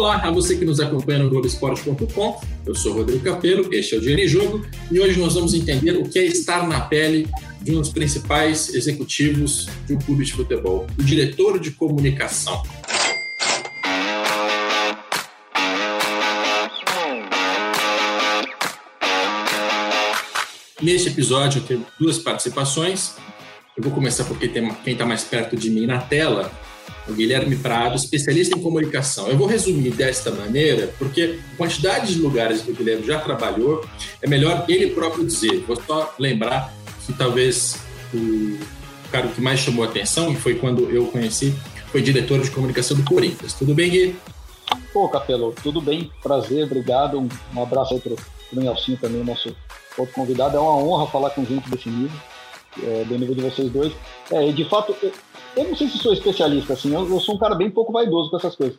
Olá a você que nos acompanha no Globoesporte.com. Eu sou Rodrigo Capello, este é o Dinheiro em Jogo e hoje nós vamos entender o que é estar na pele de um dos principais executivos de um clube de futebol, o diretor de comunicação. Neste episódio eu tenho duas participações. Eu vou começar porque tem quem está mais perto de mim na tela o Guilherme Prado, especialista em comunicação. Eu vou resumir desta maneira, porque a quantidade de lugares que o Guilherme já trabalhou, é melhor ele próprio dizer. Vou só lembrar que talvez o cara que mais chamou a atenção, e foi quando eu conheci, foi diretor de comunicação do Corinthians. Tudo bem, Gui? Pô, Capelo, tudo bem? Prazer, obrigado. Um, um abraço aí para o Nelson também, nosso outro convidado. É uma honra falar com gente desse nível, é, do nível de vocês dois. É, de fato, eu não sei se sou especialista, assim, eu, eu, sou um cara bem pouco vaidoso com essas coisas.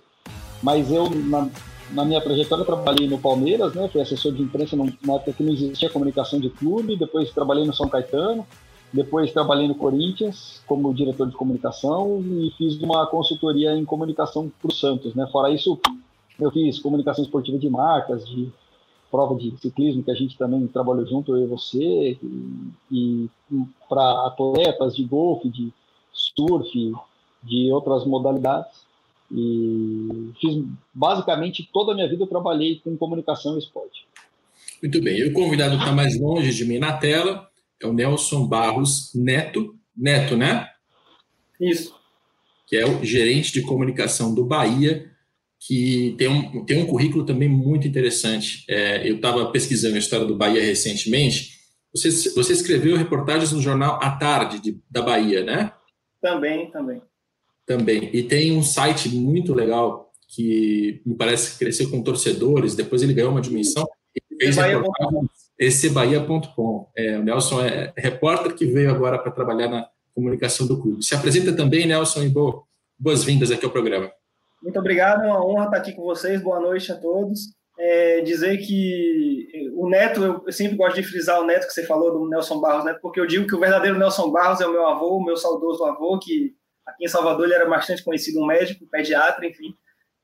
Mas eu, na, na minha trajetória, trabalhei no Palmeiras, né? Fui assessor de imprensa numa época que não existia comunicação de clube, depois trabalhei no São Caetano, depois trabalhei no Corinthians como diretor de comunicação e fiz uma consultoria em comunicação para o Santos, né? Fora isso, eu fiz comunicação esportiva de marcas, de prova de ciclismo que a gente também trabalhou junto, eu e você, e, e para atletas de golfe, de surf, de outras modalidades. E fiz basicamente toda a minha vida eu trabalhei com comunicação e esporte. Muito bem. E o convidado que está mais longe de mim na tela é o Nelson Barros Neto. Neto, né? Isso. Que é o gerente de comunicação do Bahia, que tem um, tem um currículo também muito interessante. É, eu estava pesquisando a história do Bahia recentemente. Você, você escreveu reportagens no jornal A Tarde de, da Bahia, né? Também, também. Também. E tem um site muito legal que me parece que cresceu com torcedores, depois ele ganhou uma dimensão ecbahia.com. É, o Nelson é repórter que veio agora para trabalhar na comunicação do clube. Se apresenta também, Nelson, e boas-vindas aqui ao programa. Muito obrigado, é uma honra estar aqui com vocês. Boa noite a todos. É, dizer que o Neto, eu sempre gosto de frisar o Neto que você falou do Nelson Barros, Neto, porque eu digo que o verdadeiro Nelson Barros é o meu avô, o meu saudoso avô, que aqui em Salvador ele era bastante conhecido, um médico, pediatra, enfim.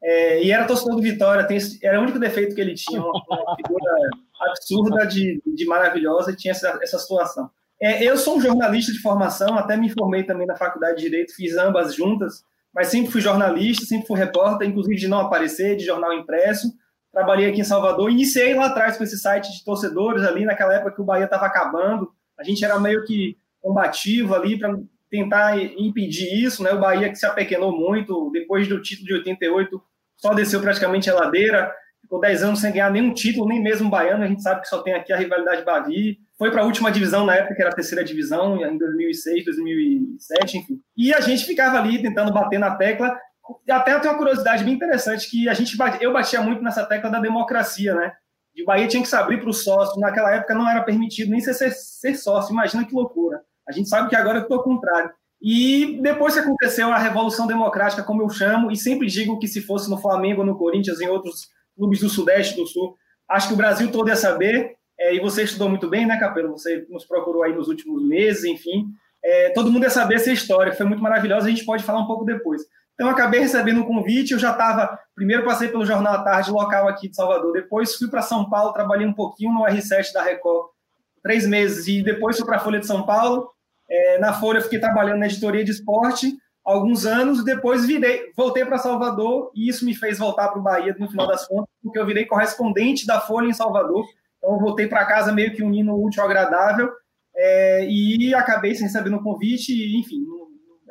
É, e era torcedor do Vitória, tem, era o único defeito que ele tinha, uma, uma figura absurda de, de maravilhosa, e tinha essa, essa situação. É, eu sou um jornalista de formação, até me formei também na faculdade de Direito, fiz ambas juntas, mas sempre fui jornalista, sempre fui repórter, inclusive de não aparecer, de jornal impresso, trabalhei aqui em Salvador, iniciei lá atrás com esse site de torcedores ali, naquela época que o Bahia estava acabando, a gente era meio que combativo ali para tentar impedir isso, né? O Bahia que se apequenou muito, depois do título de 88, só desceu praticamente a ladeira, ficou 10 anos sem ganhar nenhum título, nem mesmo baiano, a gente sabe que só tem aqui a rivalidade Bavi, foi para a última divisão na época, que era a terceira divisão, em 2006, 2007, enfim. E a gente ficava ali tentando bater na tecla até tem uma curiosidade bem interessante que a gente eu batia muito nessa tecla da democracia, né? De Bahia tinha que se abrir para o sócio. Naquela época não era permitido nem ser, ser, ser sócio. Imagina que loucura. A gente sabe que agora eu estou ao contrário. E depois que aconteceu a Revolução Democrática, como eu chamo, e sempre digo que se fosse no Flamengo, no Corinthians, em outros clubes do Sudeste, do Sul, acho que o Brasil todo ia saber. É, e você estudou muito bem, né, Capelo? Você nos procurou aí nos últimos meses, enfim. É, todo mundo ia saber essa história, que foi muito maravilhosa, a gente pode falar um pouco depois. Então, eu acabei recebendo um convite, eu já estava, primeiro passei pelo Jornal à Tarde, local aqui de Salvador, depois fui para São Paulo, trabalhei um pouquinho no R7 da Record, três meses, e depois fui para a Folha de São Paulo, é, na Folha fiquei trabalhando na editoria de esporte alguns anos, depois virei, voltei para Salvador, e isso me fez voltar para o Bahia, no final das contas, porque eu virei correspondente da Folha em Salvador, então voltei para casa meio que unindo o útil ao agradável, é, e acabei sem saber no convite, e, enfim,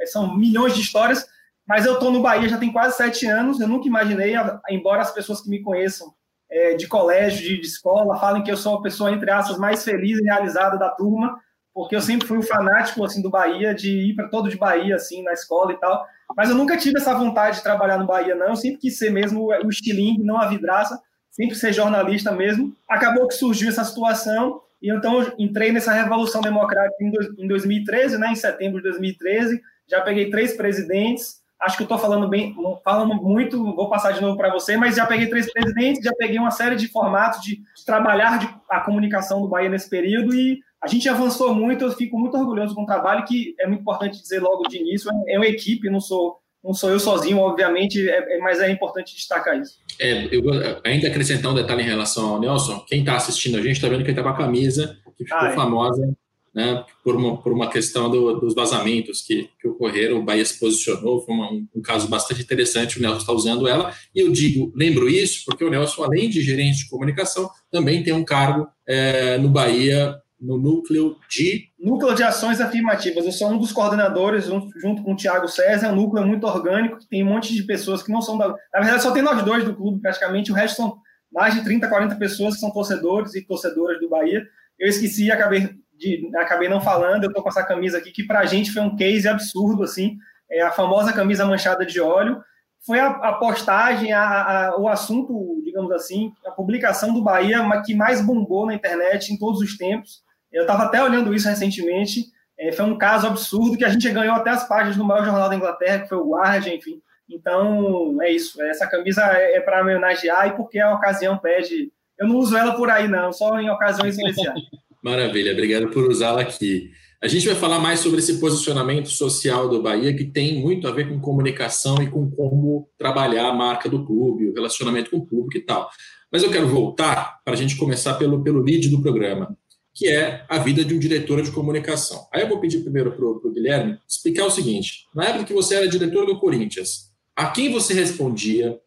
são milhões de histórias, mas eu estou no Bahia já tem quase sete anos. Eu nunca imaginei, embora as pessoas que me conheçam é, de colégio, de, de, escola, falem que eu sou a pessoa, entre aspas, mais feliz e realizada da turma, porque eu sempre fui um fanático assim, do Bahia, de ir para todo de Bahia, assim, na escola e tal. Mas eu nunca tive essa vontade de trabalhar no Bahia, não. Eu sempre quis ser mesmo o estilingue, não a vidraça, sempre ser jornalista mesmo. Acabou que surgiu essa situação, e então entrei nessa revolução democrática em 2013, né, em setembro de 2013. Já peguei três presidentes, Acho que estou falando bem, falando muito, vou passar de novo para você, mas já peguei três presidentes, já peguei uma série de formatos de, de trabalhar de, a comunicação do Bahia nesse período e a gente avançou muito, eu fico muito orgulhoso com o trabalho, que é muito importante dizer logo de início, é, é uma equipe, não sou não sou eu sozinho, obviamente, é, é, mas é importante destacar isso. É, eu ainda acrescentar um detalhe em relação ao Nelson, quem está assistindo a gente está vendo que ele está com a camisa que ficou ah, é. famosa né, por, uma, por uma questão do, dos vazamentos que, que ocorreram, o Bahia se posicionou, foi uma, um, um, caso bastante interessante, o Nelson está usando ela, e eu digo, lembro isso, porque o Nelson, além de gerente de comunicação, também tem um cargo é, no Bahia no núcleo de. Núcleo de Ações Afirmativas. Eu sou um dos coordenadores, junto com o Tiago César. É um núcleo muito orgânico, que tem um monte de pessoas que não são da. Na verdade, só tem nós dois do clube, praticamente. O resto são mais de 30, 40 pessoas que são torcedores e torcedoras do Bahia. Eu esqueci e acabei, de, acabei não falando. Eu estou com essa camisa aqui, que para a gente foi um case absurdo, assim. É a famosa camisa manchada de óleo. Foi a, a postagem, a, a, o assunto, digamos assim, a publicação do Bahia que mais bombou na internet em todos os tempos eu estava até olhando isso recentemente. É, foi um caso absurdo que a gente ganhou até as páginas do maior jornal da Inglaterra, que foi o Guardian, enfim. Então, é isso. Essa camisa é, é para me homenagear e porque a ocasião pede. Eu não uso ela por aí, não, só em ocasiões especiais. Maravilha, obrigado por usá-la aqui. A gente vai falar mais sobre esse posicionamento social do Bahia, que tem muito a ver com comunicação e com como trabalhar a marca do clube, o relacionamento com o público e tal. Mas eu quero voltar para a gente começar pelo, pelo lead do programa que é a vida de um diretor de comunicação. Aí eu vou pedir primeiro para o Guilherme explicar o seguinte: na época que você era diretor do Corinthians, a quem você respondia?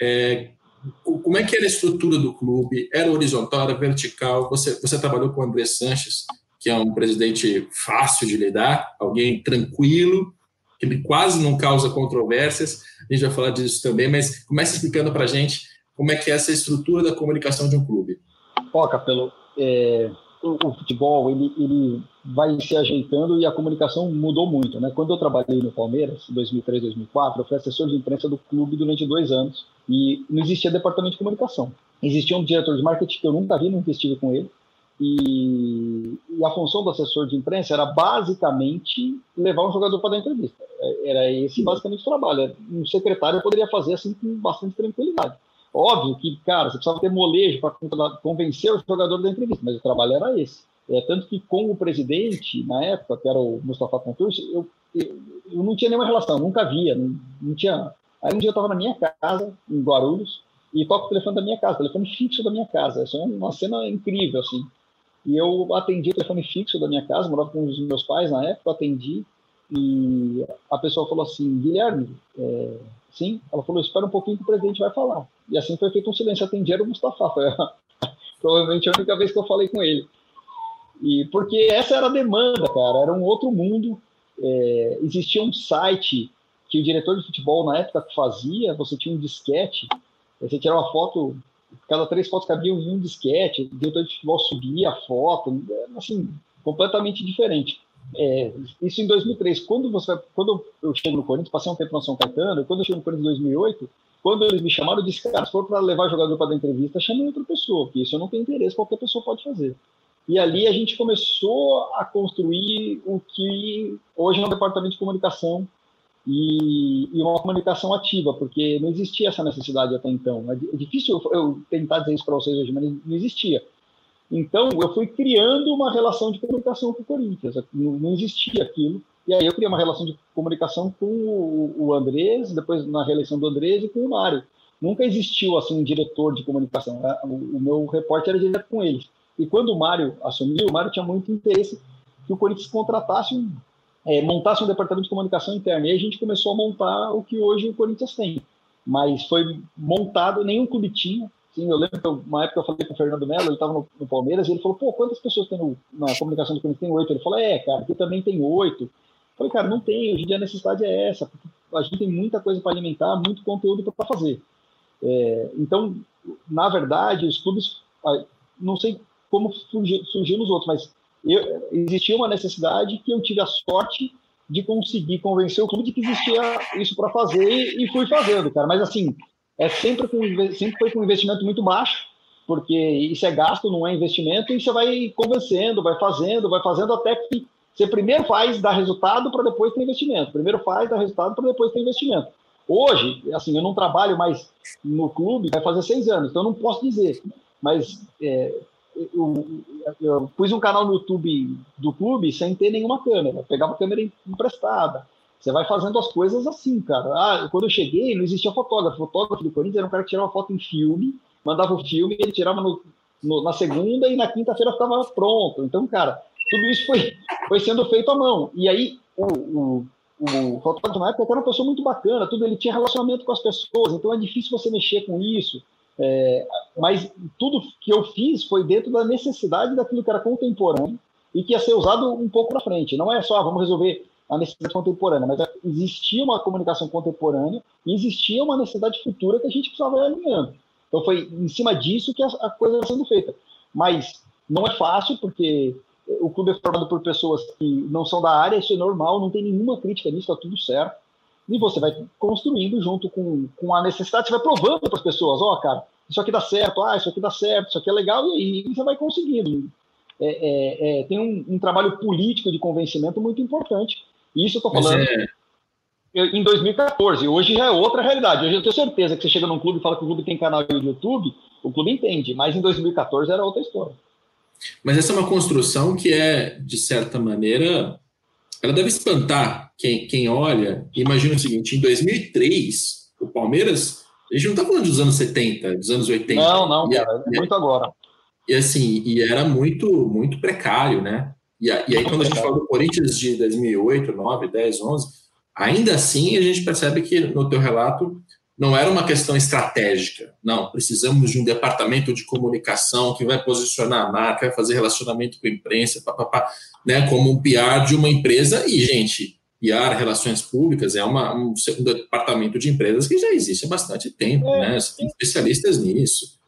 É, como é que era a estrutura do clube? Era horizontal, era vertical? Você, você trabalhou com o André Sanches, que é um presidente fácil de lidar, alguém tranquilo, que quase não causa controvérsias. A gente vai falar disso também, mas comece explicando para a gente como é que é essa estrutura da comunicação de um clube. Ó, Capelo, é, o, o, futebol ele, ele vai se ajeitando e a comunicação mudou muito. Né? Quando eu trabalhei no Palmeiras, em 2003, 2004, eu fui assessor de imprensa do clube durante dois anos e não existia departamento de comunicação. Existia um diretor de marketing que eu nunca vi, nunca estive com ele. E, e a função do assessor de imprensa era basicamente levar um jogador para dar entrevista. É, era esse basicamente o trabalho. Um secretário poderia fazer assim com bastante tranquilidade. Óbvio que, cara, você precisava ter molejo para convencer o jogador da entrevista, mas o trabalho era esse. É, tanto que com o presidente, na época, que era o Mustafa Contursi, eu, eu, eu, não tinha nenhuma relação, nunca via, não, não tinha. Aí um dia eu estava na minha casa, em Guarulhos, e toco o telefone da minha casa, o telefone fixo da minha casa. Essa é uma cena incrível, assim. E eu atendi o telefone fixo da minha casa, morava com os meus pais na época, atendi, e a pessoa falou assim, Guilherme, é, sim? Ela falou, espera um pouquinho que o presidente vai falar. E assim foi feito um silêncio. Atendi era o Mustafa. Foi a, provavelmente a única vez que eu falei com ele. E porque essa era a demanda, cara. Era um outro mundo. É, existia um site que o diretor de futebol na época fazia. Você tinha um disquete. Você tirava uma foto. Cada três fotos cabiam em um disquete. O diretor de futebol subia a foto. Assim, completamente diferente. É, isso em 2003. Quando, você, quando eu chego no Corinthians, passei um tempo na São Caetano, quando eu chego no Corinthians em 2008, quando eles me chamaram, eu disse, cara, se for para levar jogador para dar entrevista, chame outra pessoa, porque isso eu não tenho interesse, qualquer pessoa pode fazer. E ali a gente começou a construir o que hoje é um departamento de comunicação e, e uma comunicação ativa, porque não existia essa necessidade até então. É, é difícil eu, tentar dizer isso para vocês hoje, mas não existia. Então, eu fui criando uma relação de comunicação com o Corinthians. Não, não existia aquilo. E aí eu criei uma relação de comunicação com o, Andrés, depois na reeleição do Andrés e com o Mário. Nunca existiu assim um diretor de comunicação. Né? O, meu repórter era direto com eles. E quando o Mário assumiu, o Mário tinha muito interesse que o Corinthians contratasse, um, é, montasse um departamento de comunicação interna. E a gente começou a montar o que hoje o Corinthians tem. Mas foi montado, nenhum clube tinha, Sim, eu lembro que uma época eu falei com o Fernando Melo, ele estava no, no, Palmeiras, e ele falou, pô, quantas pessoas tem no, na comunicação do Corinthians? Tem oito. Ele falou, é, cara, aqui também tem oito. Falei, cara, não tem, hoje em dia a necessidade é essa, porque a gente tem muita coisa para alimentar, muito conteúdo para fazer. É, então, na verdade, os clubes, não sei como surgiu nos outros, mas eu, existia uma necessidade que eu tive a sorte de conseguir convencer o clube de que existia isso para fazer e fui fazendo, cara. Mas assim, é sempre, com, sempre foi com um investimento muito baixo, porque isso é gasto, não é investimento, e você vai convencendo, vai fazendo, vai fazendo até que você primeiro faz, dá resultado para depois ter investimento. Primeiro faz, dá resultado para depois ter investimento. Hoje, assim, eu não trabalho mais no clube, vai fazer seis anos, então eu não posso dizer. Mas é, eu, eu, pus um canal no YouTube do clube sem ter nenhuma câmera. Eu pegava câmera emprestada. Você vai fazendo as coisas assim, cara. Ah, quando eu cheguei, não existia fotógrafo. O fotógrafo do Corinthians era um cara que tirava foto em filme, mandava o filme, ele tirava no, no, na segunda e na quinta-feira ficava pronto. Então, cara, tudo isso foi, foi sendo feito à mão. E aí, o, o, o fotógrafo na época era uma pessoa muito bacana, tudo ele tinha relacionamento com as pessoas, então é difícil você mexer com isso. É, mas tudo que eu fiz foi dentro da necessidade daquilo que era contemporâneo e que ia ser usado um pouco na frente. Não é só, ah, vamos resolver a necessidade contemporânea, mas existia uma comunicação contemporânea e existia uma necessidade futura que a gente precisava ir alinhando. Então foi em cima disso que a, a coisa está sendo feita. Mas não é fácil, porque o clube é formado por pessoas que não são da área, isso é normal, não tem nenhuma crítica nisso, está tudo certo. E você vai construindo junto com, com a necessidade, você vai provando para as pessoas, ó, oh, cara, isso aqui dá certo, ah, isso aqui dá certo, isso aqui é legal, e aí você vai conseguindo. É, é, é, tem um, um, trabalho político de convencimento muito importante. E isso eu estou falando é... em 2014. Hoje já é outra realidade. Hoje eu tenho certeza que você chega num clube e fala que o clube tem canal de YouTube, o clube entende, mas em 2014 era outra história. Mas essa é uma construção que é, de certa maneira, ela deve espantar quem, quem olha. Imagina o seguinte: em 2003, o Palmeiras, a gente não está falando dos anos 70, dos anos 80. Não, não, cara, é muito agora. E assim, e era muito, muito precário, né? E, e aí, quando a gente fala do Corinthians de 2008, 9, 10, 11, ainda assim a gente percebe que no teu relato não era uma questão estratégica. Não, precisamos de um departamento de comunicação que vai posicionar a marca, vai fazer relacionamento com a imprensa, papapá, né, como um PR de uma empresa. E, gente, PR, relações públicas, é uma, um, um departamento de empresas que já existe há bastante tempo, é, né? Você tem especialistas nisso.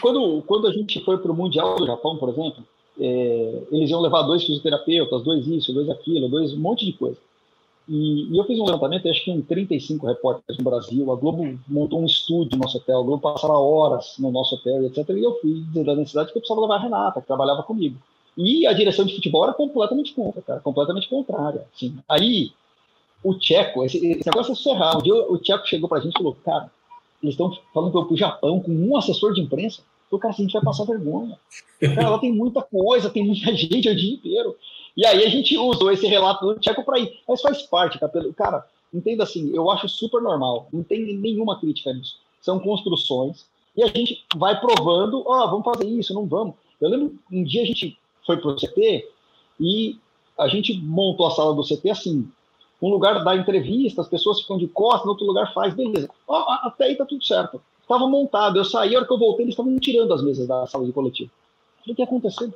Quando, quando a gente foi para o Mundial do Japão, por exemplo, é, eles iam levar dois fisioterapeutas, dois isso, dois aquilo, dois um monte de coisa. E, e, eu fiz um levantamento, acho que em 35 repórteres no Brasil, a Globo montou um estúdio no nosso hotel, a Globo passava horas no nosso hotel, etc. E eu fui da necessidade que eu precisava levar a Renata, que trabalhava comigo. E a direção de futebol era completamente contra, cara, completamente contrária. Assim. Aí, o Tcheco, esse, esse negócio é surreal. Um dia o Tcheco chegou pra gente e falou, cara, eles estão falando que eu pro Japão com um assessor de imprensa. Eu falei, cara, a gente vai passar vergonha. Cara, lá tem muita coisa, tem muita gente o dia inteiro. E aí a gente usou esse relato do Tcheco para ir. Mas faz parte, Capelo. Cara, entenda assim, eu acho super normal. Não tem nenhuma crítica nisso. São construções. E a gente vai provando, ó, oh, vamos fazer isso, não vamos. Eu lembro, um dia a gente foi pro CT e a gente montou a sala do CT assim. Um lugar dá entrevista, as pessoas ficam de costas, no outro lugar faz, beleza. Oh, até aí tá tudo certo. Estava montado, eu saí, a hora que eu voltei, eles estavam tirando as mesas da sala de coletivo. O que acontecendo?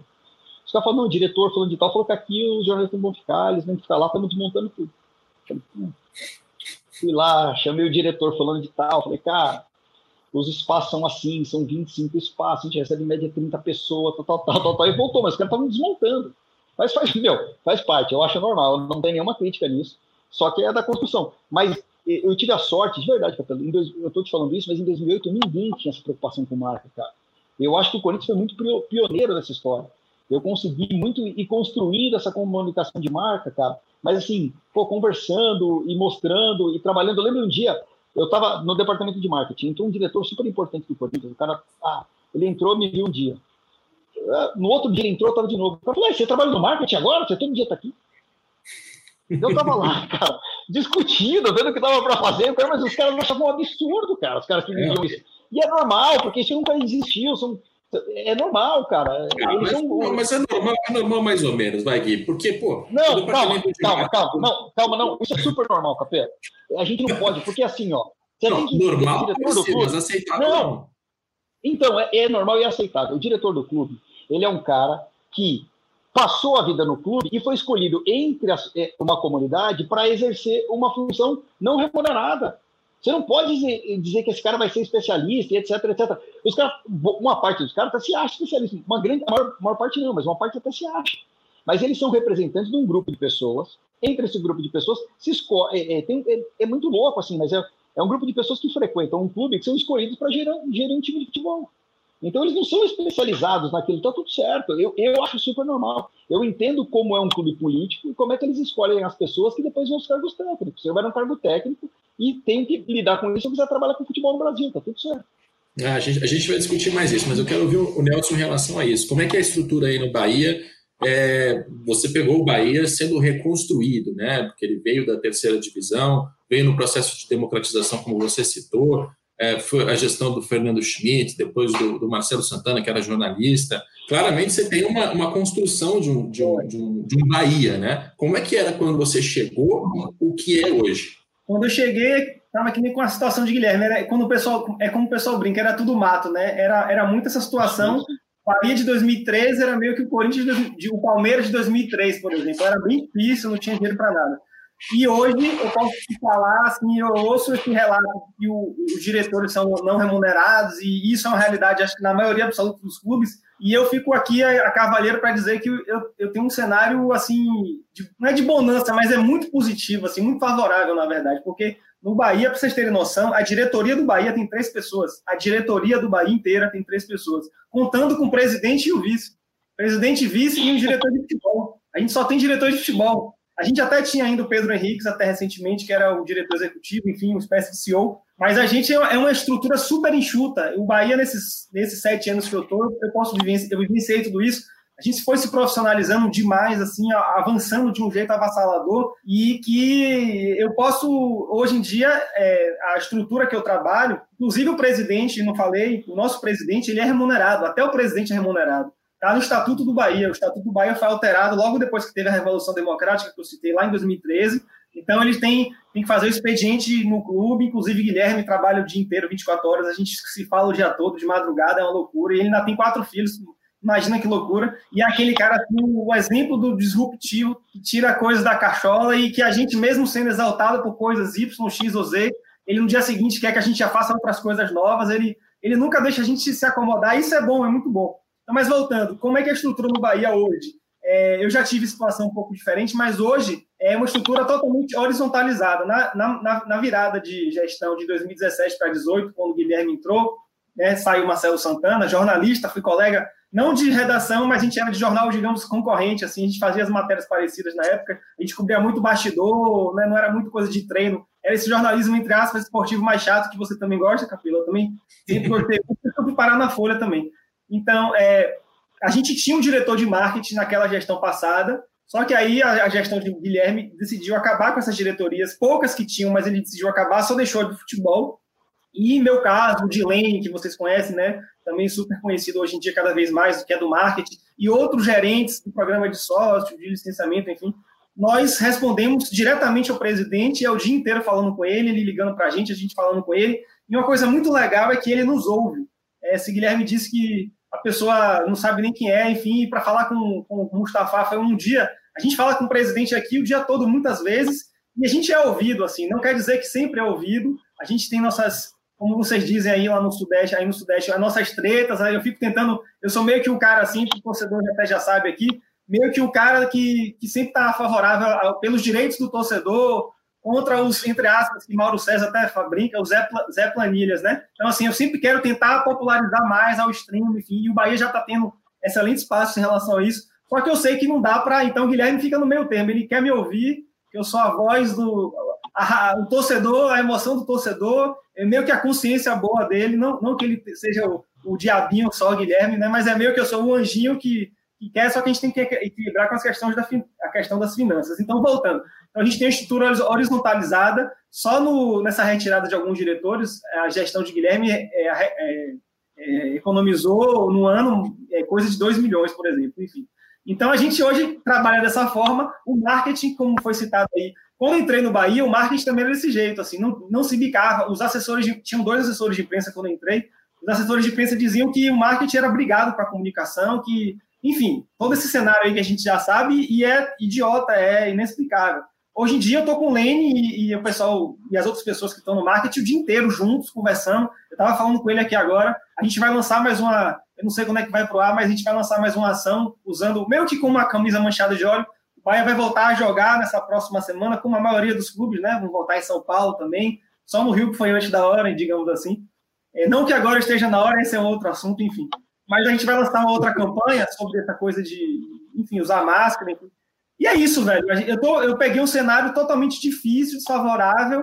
Caras falaram, não, o diretor falando de tal, falou que aqui os jornalistas não vão ficar, eles vão ficar lá, estamos desmontando tudo. Fui lá, chamei o diretor falando de tal, falei, cara, os espaços são assim, são 25 espaços, a gente recebe em média 30 pessoas, tal, tal, tal, tal, tal e voltou, mas os caras estavam desmontando. Mas faz, meu, faz parte, eu acho normal, não tem nenhuma crítica nisso, só que é da construção. Mas eu tive a sorte, de verdade, eu estou te falando isso, mas em 2008 ninguém tinha essa preocupação com marca, cara. Eu acho que o Corinthians foi muito pioneiro nessa história. Eu consegui muito e construir essa comunicação de marca, cara. Mas assim, pô, conversando e mostrando e trabalhando. Eu lembro um dia, eu estava no departamento de marketing, entrou um diretor super importante do Corinthians. O cara, ah, ele entrou, me viu um dia. No outro dia ele entrou, estava de novo. Eu falei, você trabalha no marketing agora? Você todo dia está aqui? Eu estava lá, cara, discutindo, vendo o que estava para fazer, mas os caras achavam um absurdo, cara, os caras que viviam é. isso. E é normal, porque isso nunca existiu, são é normal, cara. Ah, mas, não, mas, é normal, é normal mais ou menos, vai, Gui. Porque, pô. Não, calma, calma, calma, não, calma, não. Isso é super normal, Capé. A gente não pode, porque assim, ó. Você não, normal, diretor do clube, mas aceitável. Não. Então, é, é normal e aceitável. O diretor do clube, ele é um cara que passou a vida no clube e foi escolhido entre as, é, uma comunidade para exercer uma função não remunerada. Você não pode dizer, dizer, que esse cara vai ser especialista, etc, etc. Os cara, uma parte dos caras até se acha especialista, uma grande, maior, maior parte não, mas uma parte até se acha. Mas eles são representantes de um grupo de pessoas. Entre esse grupo de pessoas, se escolhe, é, é, é, é, muito louco, assim, mas é, é um grupo de pessoas que frequentam um clube que são escolhidos para gerir, gerir um time de futebol. Então eles não são especializados naquilo, está tudo certo. Eu, eu acho super normal. Eu entendo como é um clube político e como é que eles escolhem as pessoas que depois vão os cargos técnicos. Eu era um cargo técnico e tenho que lidar com isso se eu quiser trabalhar com futebol no Brasil, está tudo certo. Ah, a, gente, a gente vai discutir mais isso, mas eu quero ouvir o Nelson em relação a isso. Como é que é a estrutura aí no Bahia? é, você pegou o Bahia sendo reconstruído, né? Porque ele veio da terceira divisão, veio no processo de democratização, como você citou, é, foi a gestão do Fernando Schmidt, depois do, do, Marcelo Santana, que era jornalista. Claramente você tem uma, uma construção de um, de, um, de, um, de um Bahia, né? Como é que era quando você chegou, o que é hoje? Quando eu cheguei, estava que nem com a situação de Guilherme. Era, quando o pessoal, é como o pessoal brinca, era tudo mato, né? Era, era muito essa situação. O Bahia de 2013 era meio que o Corinthians, de, de, o Palmeiras de 2003, por exemplo. Era bem difícil, não tinha dinheiro para nada. E hoje eu posso te falar, assim, eu ouço esse relato que o, os diretores são não remunerados, e isso é uma realidade, acho que na maioria absoluta dos clubes, e eu fico aqui a, a cavaleiro para dizer que eu, eu tenho um cenário, assim, de, não é de bonança, mas é muito positivo, assim, muito favorável, na verdade, porque no Bahia, para vocês terem noção, a diretoria do Bahia tem três pessoas, a diretoria do Bahia inteira tem três pessoas, contando com o presidente e o vice. Presidente, vice e o diretor de futebol. A gente só tem diretor de futebol. A gente até tinha ainda o Pedro Henriques até recentemente, que era o diretor executivo, enfim, uma espécie de CEO, mas a gente é uma estrutura super enxuta. O Bahia, nesses, nesses sete anos que eu estou, eu posso vivenciar, eu vivenciei tudo isso. A gente foi se profissionalizando demais, assim, avançando de um jeito avassalador, e que eu posso, hoje em dia, é, a estrutura que eu trabalho, inclusive o presidente, não falei, o nosso presidente, ele é remunerado, até o presidente é remunerado. Está no Estatuto do Bahia. O Estatuto do Bahia foi alterado logo depois que teve a Revolução Democrática, que eu citei lá em 2013. Então, ele tem, tem que fazer o expediente no clube. Inclusive, Guilherme trabalha o dia inteiro, 24 horas. A gente se fala o dia todo, de madrugada, é uma loucura. E ele ainda tem quatro filhos. Imagina que loucura. E é aquele cara, assim, o exemplo do disruptivo, que tira coisas da cachola e que a gente, mesmo sendo exaltado por coisas Y, X ou Z, ele no dia seguinte quer que a gente já faça outras coisas novas. Ele, ele nunca deixa a gente se acomodar. Isso é bom, é muito bom. Então, mas voltando, como é que é a estrutura no Bahia hoje? É, eu já tive situação um pouco diferente, mas hoje é uma estrutura totalmente horizontalizada. Na, na, na virada de gestão de 2017 para 2018, quando o Guilherme entrou, né, saiu Marcelo Santana, jornalista, fui colega, não de redação, mas a gente era de jornal, digamos, concorrente, assim, a gente fazia as matérias parecidas na época, a gente cobria muito bastidor, né, não era muito coisa de treino, era esse jornalismo, entre aspas, esportivo mais chato, que você também gosta, Capila, eu também sempre gostei, eu fui parar na Folha também. Então, é, a gente tinha um diretor de marketing naquela gestão passada, só que aí a, a, gestão de Guilherme decidiu acabar com essas diretorias, poucas que tinham, mas ele decidiu acabar, só deixou de futebol. E meu caso, o Dilene, que vocês conhecem, né, também super conhecido hoje em dia cada vez mais, que é do marketing, e outros gerentes do programa de sócio, de licenciamento, enfim, nós respondemos diretamente ao presidente, é o dia inteiro falando com ele, ele ligando para a gente, a gente falando com ele. E uma coisa muito legal é que ele nos ouve. É, se Guilherme disse que a pessoa não sabe nem quem é, enfim, para falar com, com o Mustafa foi um dia. A gente fala com o presidente aqui o dia todo, muitas vezes, e a gente é ouvido, assim, não quer dizer que sempre é ouvido. A gente tem nossas, como vocês dizem aí lá no Sudeste, aí no Sudeste, as nossas tretas, aí eu fico tentando, eu sou meio que um cara assim, que o torcedor até já sabe aqui, meio que um cara que, que sempre está favorável pelos direitos do torcedor, contra os, entre aspas, que Mauro César até brinca, os Zé, Zé Planilhas, né? Então, assim, eu sempre quero tentar popularizar mais ao extremo, enfim, e o Bahia já está tendo excelentes passos em relação a isso, só que eu sei que não dá para, então o Guilherme fica no meio termo, ele quer me ouvir, que eu sou a voz do a, o torcedor, a emoção do torcedor, é meio que a consciência boa dele, não, não que ele seja o, o diabinho só, o Guilherme, né? Mas é meio que eu sou o anjinho que, que quer, só que a gente tem que equilibrar com as questões da a questão das finanças. Então, voltando, então, a gente tem a estrutura horizontalizada, só no, nessa retirada de alguns diretores, a gestão de Guilherme é, é, é, economizou no ano é, coisa de 2 milhões, por exemplo, enfim. Então, a gente hoje trabalha dessa forma, o marketing, como foi citado aí, quando entrei no Bahia, o marketing também era desse jeito, assim, não, não se bicava, os assessores, de, tinham dois assessores de imprensa quando entrei, os assessores de imprensa diziam que o marketing era brigado com a comunicação, que, enfim, todo esse cenário aí que a gente já sabe e é idiota, é inexplicável. Hoje em dia eu estou com o Lene e, e, o pessoal e as outras pessoas que estão no marketing o dia inteiro juntos, conversando. Eu estava falando com ele aqui agora. A gente vai lançar mais uma. Eu não sei quando é que vai pro ar, mas a gente vai lançar mais uma ação usando, meio que com uma camisa manchada de óleo. O Bahia vai voltar a jogar nessa próxima semana, como a maioria dos clubes, né? Vão voltar em São Paulo também. Só no Rio que foi antes da hora, digamos assim. É, não que agora esteja na hora, esse é um outro assunto, enfim. Mas a gente vai lançar uma outra campanha sobre essa coisa de, enfim, usar máscara, enfim e é isso, velho. Eu, tô, eu peguei um cenário totalmente difícil, desfavorável,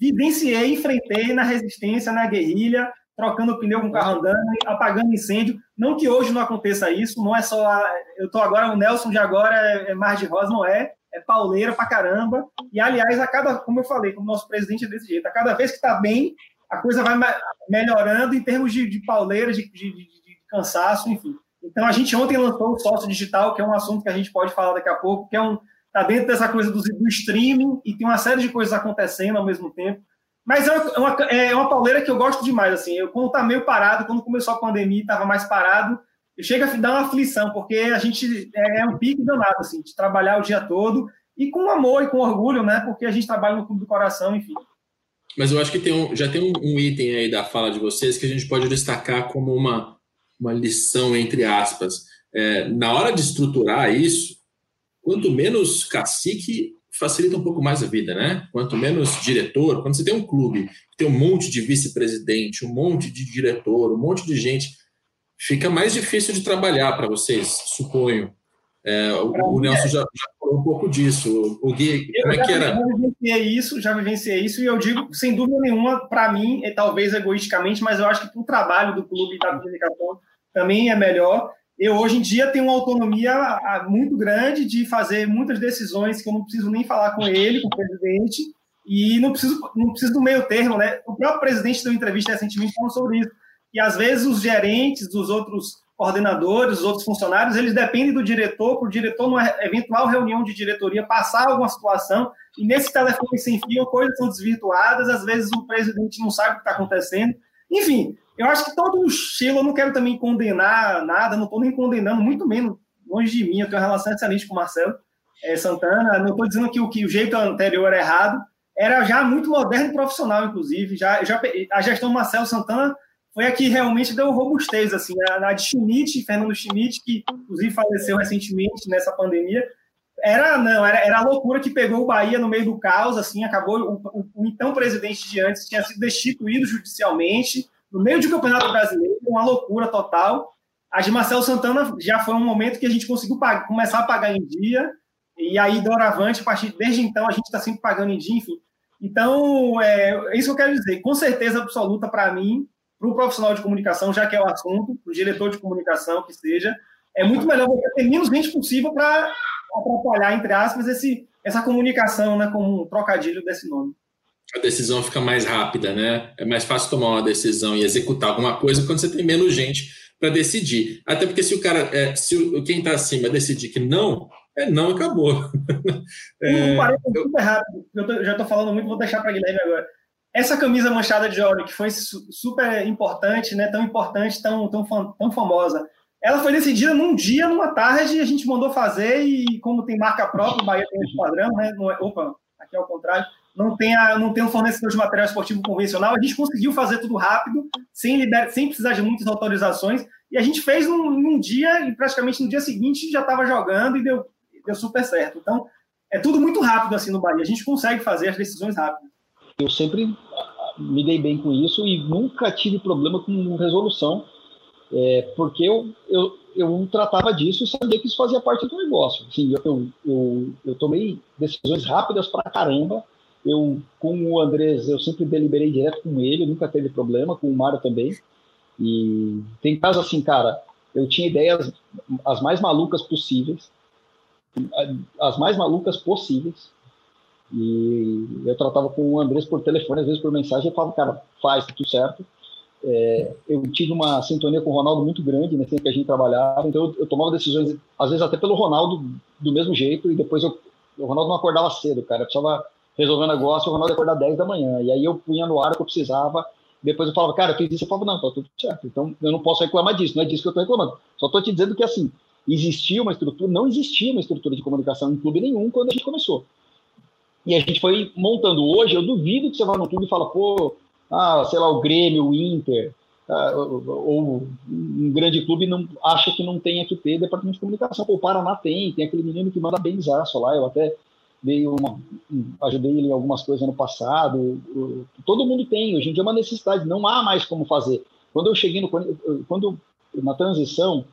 vivenciei, enfrentei na resistência, na guerrilha, trocando pneu com carro andando, apagando incêndio. Não que hoje não aconteça isso, não é só. A, eu tô agora, o Nelson de agora é, é Mar de Rosa, não é. É pauleira pra caramba. E, aliás, a cada, como eu falei, como nosso presidente é desse jeito, a cada vez que tá bem, a coisa vai melhorando em termos de, de pauleira, de, de, de cansaço, enfim. Então, a gente ontem lançou o sócio digital, que é um assunto que a gente pode falar daqui a pouco, que é um. Tá dentro dessa coisa do, do streaming e tem uma série de coisas acontecendo ao mesmo tempo. Mas é uma, é uma pauleira que eu gosto demais, assim. Eu, quando tá meio parado, quando começou a pandemia, estava mais parado, chega a dar uma aflição, porque a gente é, é um pique danado, assim, de trabalhar o dia todo e com amor e com orgulho, né? Porque a gente trabalha no clube do coração, enfim. Mas eu acho que tem um, já tem um, um, item aí da fala de vocês que a gente pode destacar como uma, uma lição, entre aspas. É, na hora de estruturar isso, quanto menos cacique, facilita um pouco mais a vida, né? Quanto menos diretor, quando você tem um clube que tem um monte de vice-presidente, um monte de diretor, um monte de gente, fica mais difícil de trabalhar para vocês, suponho. É, o, o, Nelson já, já, falou um pouco disso. O Gui, como é que era? Já vivenciei isso, já vivenciei isso, e eu digo, sem dúvida nenhuma, para mim, é talvez egoisticamente, mas eu acho que para o trabalho do clube e da comunicação também é melhor eu hoje em dia tenho uma autonomia muito grande de fazer muitas decisões que eu não preciso nem falar com ele, com o presidente, e não preciso, não preciso do meio termo, né? O próprio presidente deu entrevista recentemente falando sobre isso, que às vezes os gerentes, os outros coordenadores, os outros funcionários, eles dependem do diretor, para o diretor, numa eventual reunião de diretoria, passar alguma situação, e nesse telefone sem fio, coisas são desvirtuadas, às vezes o presidente não sabe o que está acontecendo. Enfim, eu acho que todo o estilo, eu não quero também condenar nada, não estou nem condenando, muito menos longe de mim, eu tenho uma relação excelente com o Marcelo é, Santana, não estou dizendo que o, que o jeito anterior era errado, era já muito moderno e profissional, inclusive, já, já, a gestão Marcelo Santana foi a que realmente deu robustez, assim, a, a de Schmidt, Fernando Schmidt, que inclusive faleceu recentemente nessa pandemia, era não, era, era a loucura que pegou o Bahia no meio do caos, assim, acabou, o, o, o então presidente de antes tinha sido destituído judicialmente, no meio um campeonato brasileiro, uma loucura total. A de Marcelo Santana já foi um momento que a gente conseguiu pagar, começar a pagar em dia, e aí doravante, a partir desde então, a gente está sempre pagando em dia, enfim. Então, é, é isso que eu quero dizer. Com certeza absoluta para mim, para o profissional de comunicação, já que é o assunto, para o diretor de comunicação que seja, é muito melhor você ter menos gente possível para atrapalhar, entre aspas, esse, essa comunicação, né, como um trocadilho desse nome a decisão fica mais rápida, né? É mais fácil tomar uma decisão e executar alguma coisa quando você tem menos gente para decidir. Até porque se o cara, é, se o, quem está acima decidir que não, é não, acabou. é, parênteses eu... super rápido, eu tô, já estou falando muito, vou deixar para Guilherme agora. Essa camisa manchada de óleo, que foi super importante, né? Tão importante, tão, tão, tão famosa. Ela foi decidida num dia, numa tarde, a gente mandou fazer e como tem marca própria, o Bahia tem esse padrão, né? Não é, opa, aqui é o contrário não tem, a, não tem um fornecedor de material esportivo convencional. A gente conseguiu fazer tudo rápido, sem, liber, sem precisar de muitas autorizações. E a gente fez num, num dia, e praticamente no dia seguinte já estava jogando e deu, deu super certo. Então, é tudo muito rápido assim no Bahia. A gente consegue fazer as decisões rápidas. Eu sempre me dei bem com isso e nunca tive problema com resolução, é, porque eu, eu, eu tratava disso e sabia que isso fazia parte do negócio. Assim, eu, eu, eu tomei decisões rápidas para caramba eu, com o Andrés, eu sempre deliberei direto com ele, nunca teve problema, com o Mário também. E tem casos assim, cara, eu tinha ideias as mais malucas possíveis, as mais malucas possíveis, e eu tratava com o Andrés por telefone, às vezes por mensagem, eu falava, cara, faz, tá tudo certo. É, eu tive uma sintonia com o Ronaldo muito grande, né, sempre que a gente trabalhava, então eu, eu, tomava decisões, às vezes até pelo Ronaldo, do mesmo jeito, e depois eu, o Ronaldo não acordava cedo, cara, eu precisava resolvendo negócio, o Ronaldo acordar 10 da manhã. E aí eu punha no ar o que eu precisava. Depois eu falava, cara, eu fiz isso. Eu falava, não, tá tudo certo. Então eu não posso reclamar disso, não é disso que eu tô reclamando. Só tô te dizendo que assim, existia uma estrutura, não existia uma estrutura de comunicação em clube nenhum quando a gente começou. E a gente foi montando. Hoje, eu duvido que você vá no clube e fala, pô, ah, sei lá, o Grêmio, o Inter, ah, ou, um grande clube não acha que não tem que ter departamento de comunicação. Pô, o Paraná tem, tem aquele menino que manda bem lá, eu até dei uma, ajudei ele em algumas coisas ano passado. Todo mundo tem, hoje em dia é uma necessidade, não há mais como fazer. Quando eu cheguei no quando na transição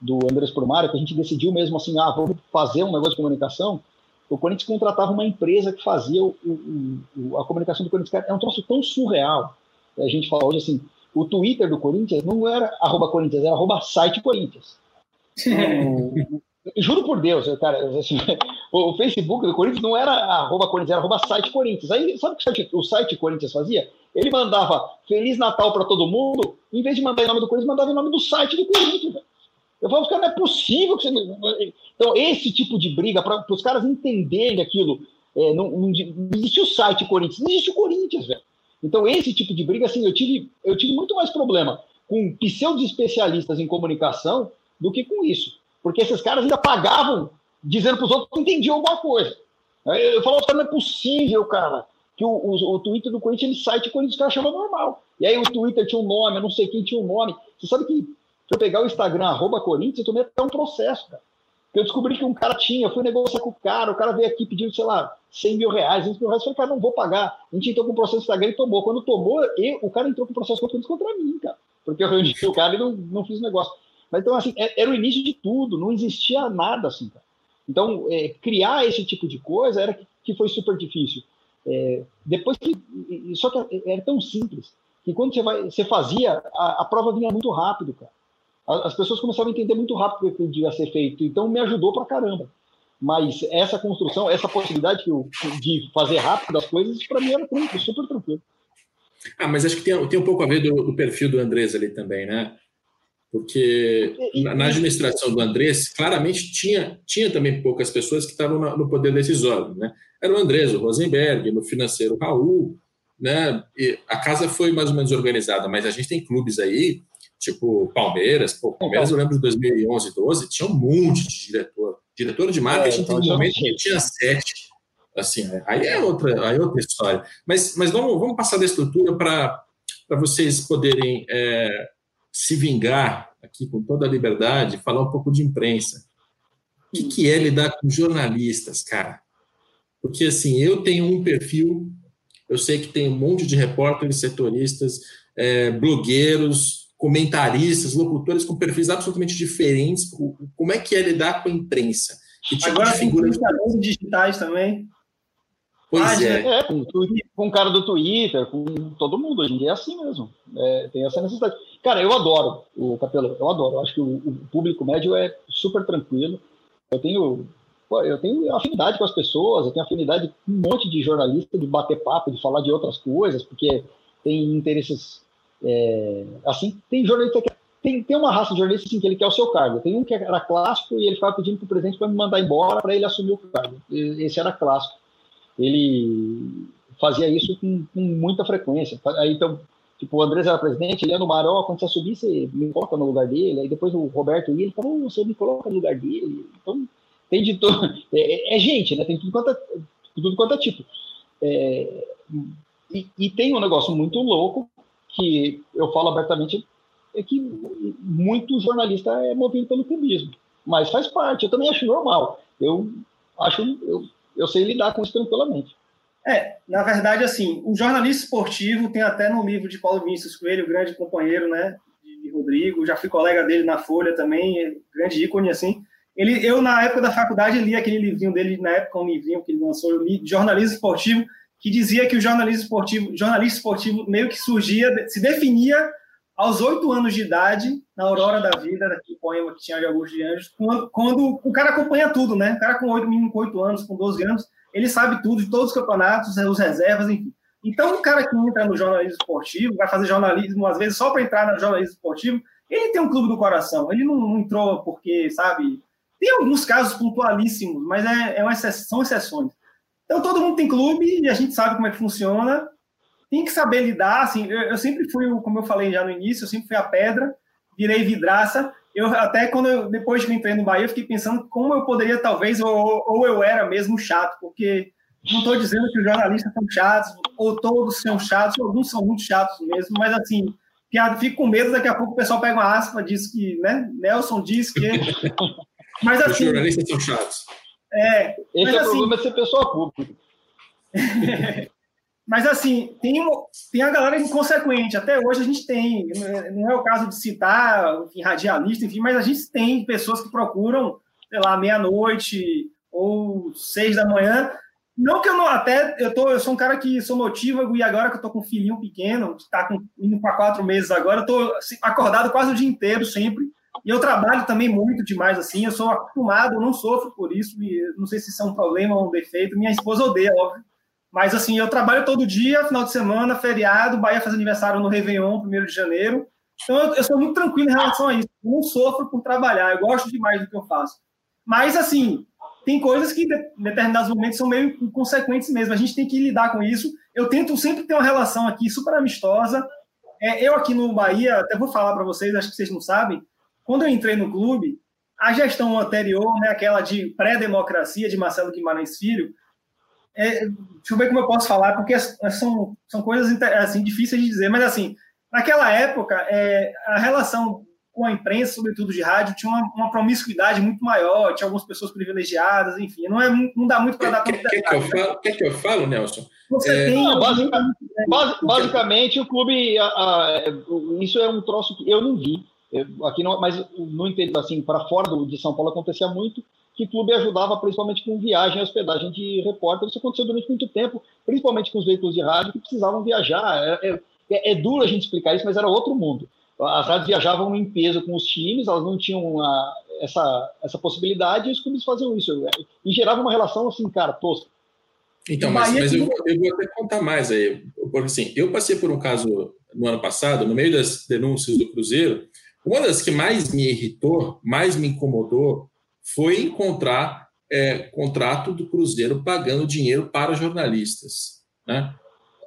do Andrés por Mário, que a gente decidiu mesmo assim, ah, vamos fazer um negócio de comunicação, o Corinthians contratava uma empresa que fazia o, o, a comunicação do Corinthians. É um troço tão surreal. A gente fala hoje assim, o Twitter do Corinthians não era arroba Corinthians, era arroba site Corinthians. juro por Deus, cara, assim, o Facebook do Corinthians não era arroba Corinthians, era arroba site Corinthians. Aí, sabe o que o site Corinthians fazia? Ele mandava Feliz Natal para todo mundo, em vez de mandar em nome do Corinthians, mandava em nome do site do Corinthians. Eu falava, cara, não é possível que você. Então, esse tipo de briga, para os caras entenderem aquilo, é, não, não, não existe o site Corinthians, existe o Corinthians, velho. Então, esse tipo de briga, assim, eu tive, eu tive muito mais problema com pseudo especialistas em comunicação do que com isso. Porque esses caras ainda pagavam dizendo para os outros que entendiam alguma coisa. Eu falava, não é possível, cara, que o, o, o Twitter do Corinthians, ele site Corinthians, os caras chamam normal. E aí o Twitter tinha um nome, eu não sei quem tinha um nome. Você sabe que se eu pegar o Instagram, arroba Corinthians, eu tomei até um processo, cara. Eu descobri que um cara tinha, eu fui negociar com o cara, o cara veio aqui pedindo, sei lá, 100 mil reais, 20 mil reais, eu falei, cara, não vou pagar. A gente entrou com o processo no Instagram e tomou. Quando tomou, eu, o cara entrou com o processo contra mim, cara. Porque eu reuni o cara e não, não fiz negócio. Mas então, assim, é, era o início de tudo, não existia nada assim, cara. Então, é, criar esse tipo de coisa era que, que foi super difícil. É, depois que. Só que era tão simples que quando você, vai, você fazia, a, a prova vinha muito rápido, cara. As pessoas começavam a entender muito rápido o que devia ser feito. Então, me ajudou pra caramba. Mas essa construção, essa possibilidade de fazer rápido as coisas, para mim era tranquilo, super tranquilo. Ah, mas acho que tem, tem um pouco a ver do, do perfil do Andrés ali também, né? Porque na administração do Andrés, claramente tinha, tinha também poucas pessoas que estavam no poder decisório. Né? Era o Andrés, o Rosenberg, no financeiro, o Raul. Né? E a casa foi mais ou menos organizada, mas a gente tem clubes aí, tipo Palmeiras. Pô, Palmeiras, eu lembro de 2011, 12, tinha um monte de diretor. Diretor de marketing, é, um momento que tinha sete. Assim, aí é outra, aí é outra história. Mas, mas vamos, vamos passar da estrutura para vocês poderem. É, se vingar aqui com toda a liberdade, falar um pouco de imprensa. O que, que é lidar com jornalistas, cara? Porque, assim, eu tenho um perfil, eu sei que tem um monte de repórteres, setoristas, é, blogueiros, comentaristas, locutores com perfis absolutamente diferentes. Como é que é lidar com a imprensa? Que tipo Agora de figura... tem digitais também. Pois é. é com, com o cara do Twitter, com todo mundo. Hoje em dia é assim mesmo. É, tem essa necessidade. Cara, eu adoro o Capelo, eu adoro. Eu acho que o, o, público médio é super tranquilo. Eu tenho, eu tenho afinidade com as pessoas, eu tenho afinidade com um monte de jornalista de bater papo, de falar de outras coisas, porque tem interesses. É, assim, tem jornalista que tem, tem uma raça de jornalista assim, que ele quer o seu cargo. Tem um que era clássico e ele ficava pedindo para o presidente para me mandar embora para ele assumir o cargo. Esse era clássico ele fazia isso com, com muita frequência. Aí, então, tipo, o Andrés era presidente, ele ia no Maró, quando você subir, você me coloca no lugar dele, aí depois o Roberto ia, ele falou, oh, você me coloca no lugar dele. Então, tem de todo. É, é, gente, né? Tem tudo quanto é, tudo quanto é tipo. É, e, e, tem um negócio muito louco que eu falo abertamente, é que muito jornalista é movido pelo clubismo. Mas faz parte, eu também acho normal. Eu acho, eu eu sei lidar com isso tranquilamente. É, na verdade, assim, o jornalista esportivo tem até no livro de Paulo Vinícius Coelho, grande companheiro, né, de Rodrigo, já fui colega dele na Folha também, é grande ícone, assim. Ele, eu, na época da faculdade, li aquele livrinho dele, na época, um livrinho que ele lançou, eu li, de jornalismo esportivo, que dizia que o jornalismo esportivo, jornalista esportivo meio que surgia, se definia aos oito anos de idade, na Aurora da Vida, daquele poema que tinha de Augusto de Anjos, quando, quando, o cara acompanha tudo, né? O cara com oito, menino com oito anos, com 12 anos, ele sabe tudo de todos os campeonatos, os reservas, enfim. Então, o cara que entra no jornalismo esportivo, vai fazer jornalismo, às vezes, só para entrar no jornalismo esportivo, ele tem um clube do coração. Ele não, não entrou porque, sabe. Tem alguns casos pontualíssimos, mas é, é uma exceção, são exceções. Então, todo mundo tem clube e a gente sabe como é que funciona. Tem que saber lidar, assim, eu, eu, sempre fui, como eu falei já no início, eu sempre fui a pedra, virei vidraça, eu até quando eu, depois que eu entrei no Bahia, eu fiquei pensando como eu poderia, talvez, ou, ou eu era mesmo chato, porque não estou dizendo que os jornalistas são chatos, ou todos são chatos, alguns são muito chatos mesmo, mas assim, fico com medo, daqui a pouco o pessoal pega uma aspa, diz que, né, Nelson diz que... Mas assim... Os jornalistas são chatos. É, Esse mas, é o assim, problema de ser pessoa pública. Mas, assim, tem, tem a galera inconsequente. Até hoje a gente tem. Não é o caso de citar, enfim, radialista, enfim, mas a gente tem pessoas que procuram, sei lá, meia-noite ou seis da manhã Não que eu não, até eu, tô, eu sou um cara que sou notívago e agora que eu tô com um filhinho pequeno, que tá com, indo para quatro meses agora, eu tô assim, acordado quase o dia inteiro sempre. E eu trabalho também muito demais assim, eu sou acostumado, não sofro por isso, não sei se isso é um problema ou um defeito. Minha esposa odeia, óbvio. Mas assim, eu trabalho todo dia, final de semana, feriado, Bahia faz aniversário no Réveillon, primeiro de janeiro. Então eu, eu sou muito tranquilo em relação a isso. Eu não sofro por trabalhar, eu gosto demais do que eu faço. Mas assim, tem coisas que em determinados momentos são meio inconsequentes mesmo. A gente tem que lidar com isso. Eu tento sempre ter uma relação aqui super amistosa. É, eu aqui no Bahia, até vou falar para vocês, acho que vocês não sabem, quando eu entrei no clube, a gestão anterior, né, aquela de pré-democracia de Marcelo Guimarães Filho, é, deixa eu ver como eu posso falar, porque são, são coisas assim, difíceis de dizer, mas assim, naquela época, é, a relação com a imprensa, sobretudo de rádio, tinha uma, uma, promiscuidade muito maior, tinha algumas pessoas privilegiadas, enfim, não, é, não dá muito para dar Quer que, que, eu falo, que, que eu falo, Nelson? Você é... tem. Não, basicamente, basicamente, o clube. A, a, isso é um troço que eu não vi. Eu, aqui não, mas não entendo assim, para fora do, de São Paulo acontecia muito que o clube ajudava principalmente com viagem e hospedagem de repórter. Isso aconteceu durante muito tempo, principalmente com os veículos de rádio que precisavam viajar. É, é, é duro a gente explicar isso, mas era outro mundo as rádios viajavam em peso com os times, elas não tinham uma, essa, essa possibilidade e os clubes faziam isso. E gerava uma relação assim, cara, tosca. Então, mas, mas eu, eu, vou até contar mais aí. Porque assim, eu passei por um caso no ano passado, no meio das denúncias do Cruzeiro, uma das que mais me irritou, mais me incomodou, foi encontrar é, contrato do Cruzeiro pagando dinheiro para jornalistas. Né?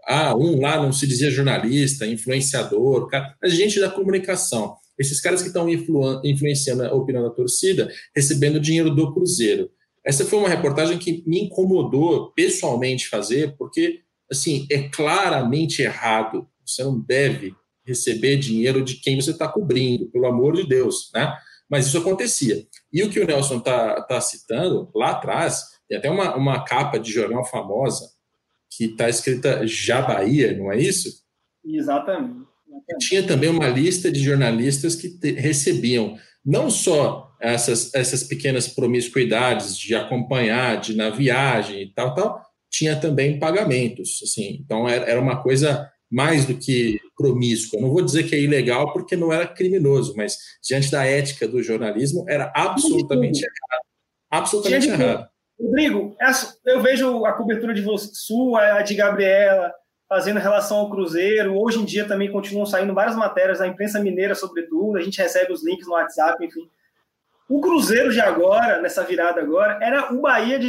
ah, um lá não se dizia jornalista, influenciador, cara, mas gente da comunicação. Esses caras que estão influ influenciando a opinião da torcida, recebendo dinheiro do Cruzeiro. Essa foi uma reportagem que me incomodou pessoalmente fazer, porque assim é claramente errado. Você não deve receber dinheiro de quem você está cobrindo, pelo amor de Deus, né? Mas isso acontecia. E o que o Nelson está tá citando lá atrás, tem até uma, uma capa de jornal famosa que está escrita Já Bahia, não é isso? Exatamente. Tinha também uma lista de jornalistas que te, recebiam não só essas, essas pequenas promiscuidades de acompanhar, de na viagem e tal, tal, tinha também pagamentos. Assim, então era, era uma coisa mais do que promíscua. Não vou dizer que é ilegal porque não era criminoso, mas diante da ética do jornalismo era absolutamente errado. Absolutamente errado. Rodrigo, eu vejo a cobertura de você, sua, a de Gabriela, fazendo relação ao Cruzeiro. Hoje em dia também continuam saindo várias matérias da imprensa mineira, sobretudo. A gente recebe os links no WhatsApp, enfim. O Cruzeiro de agora, nessa virada agora, era o Bahia de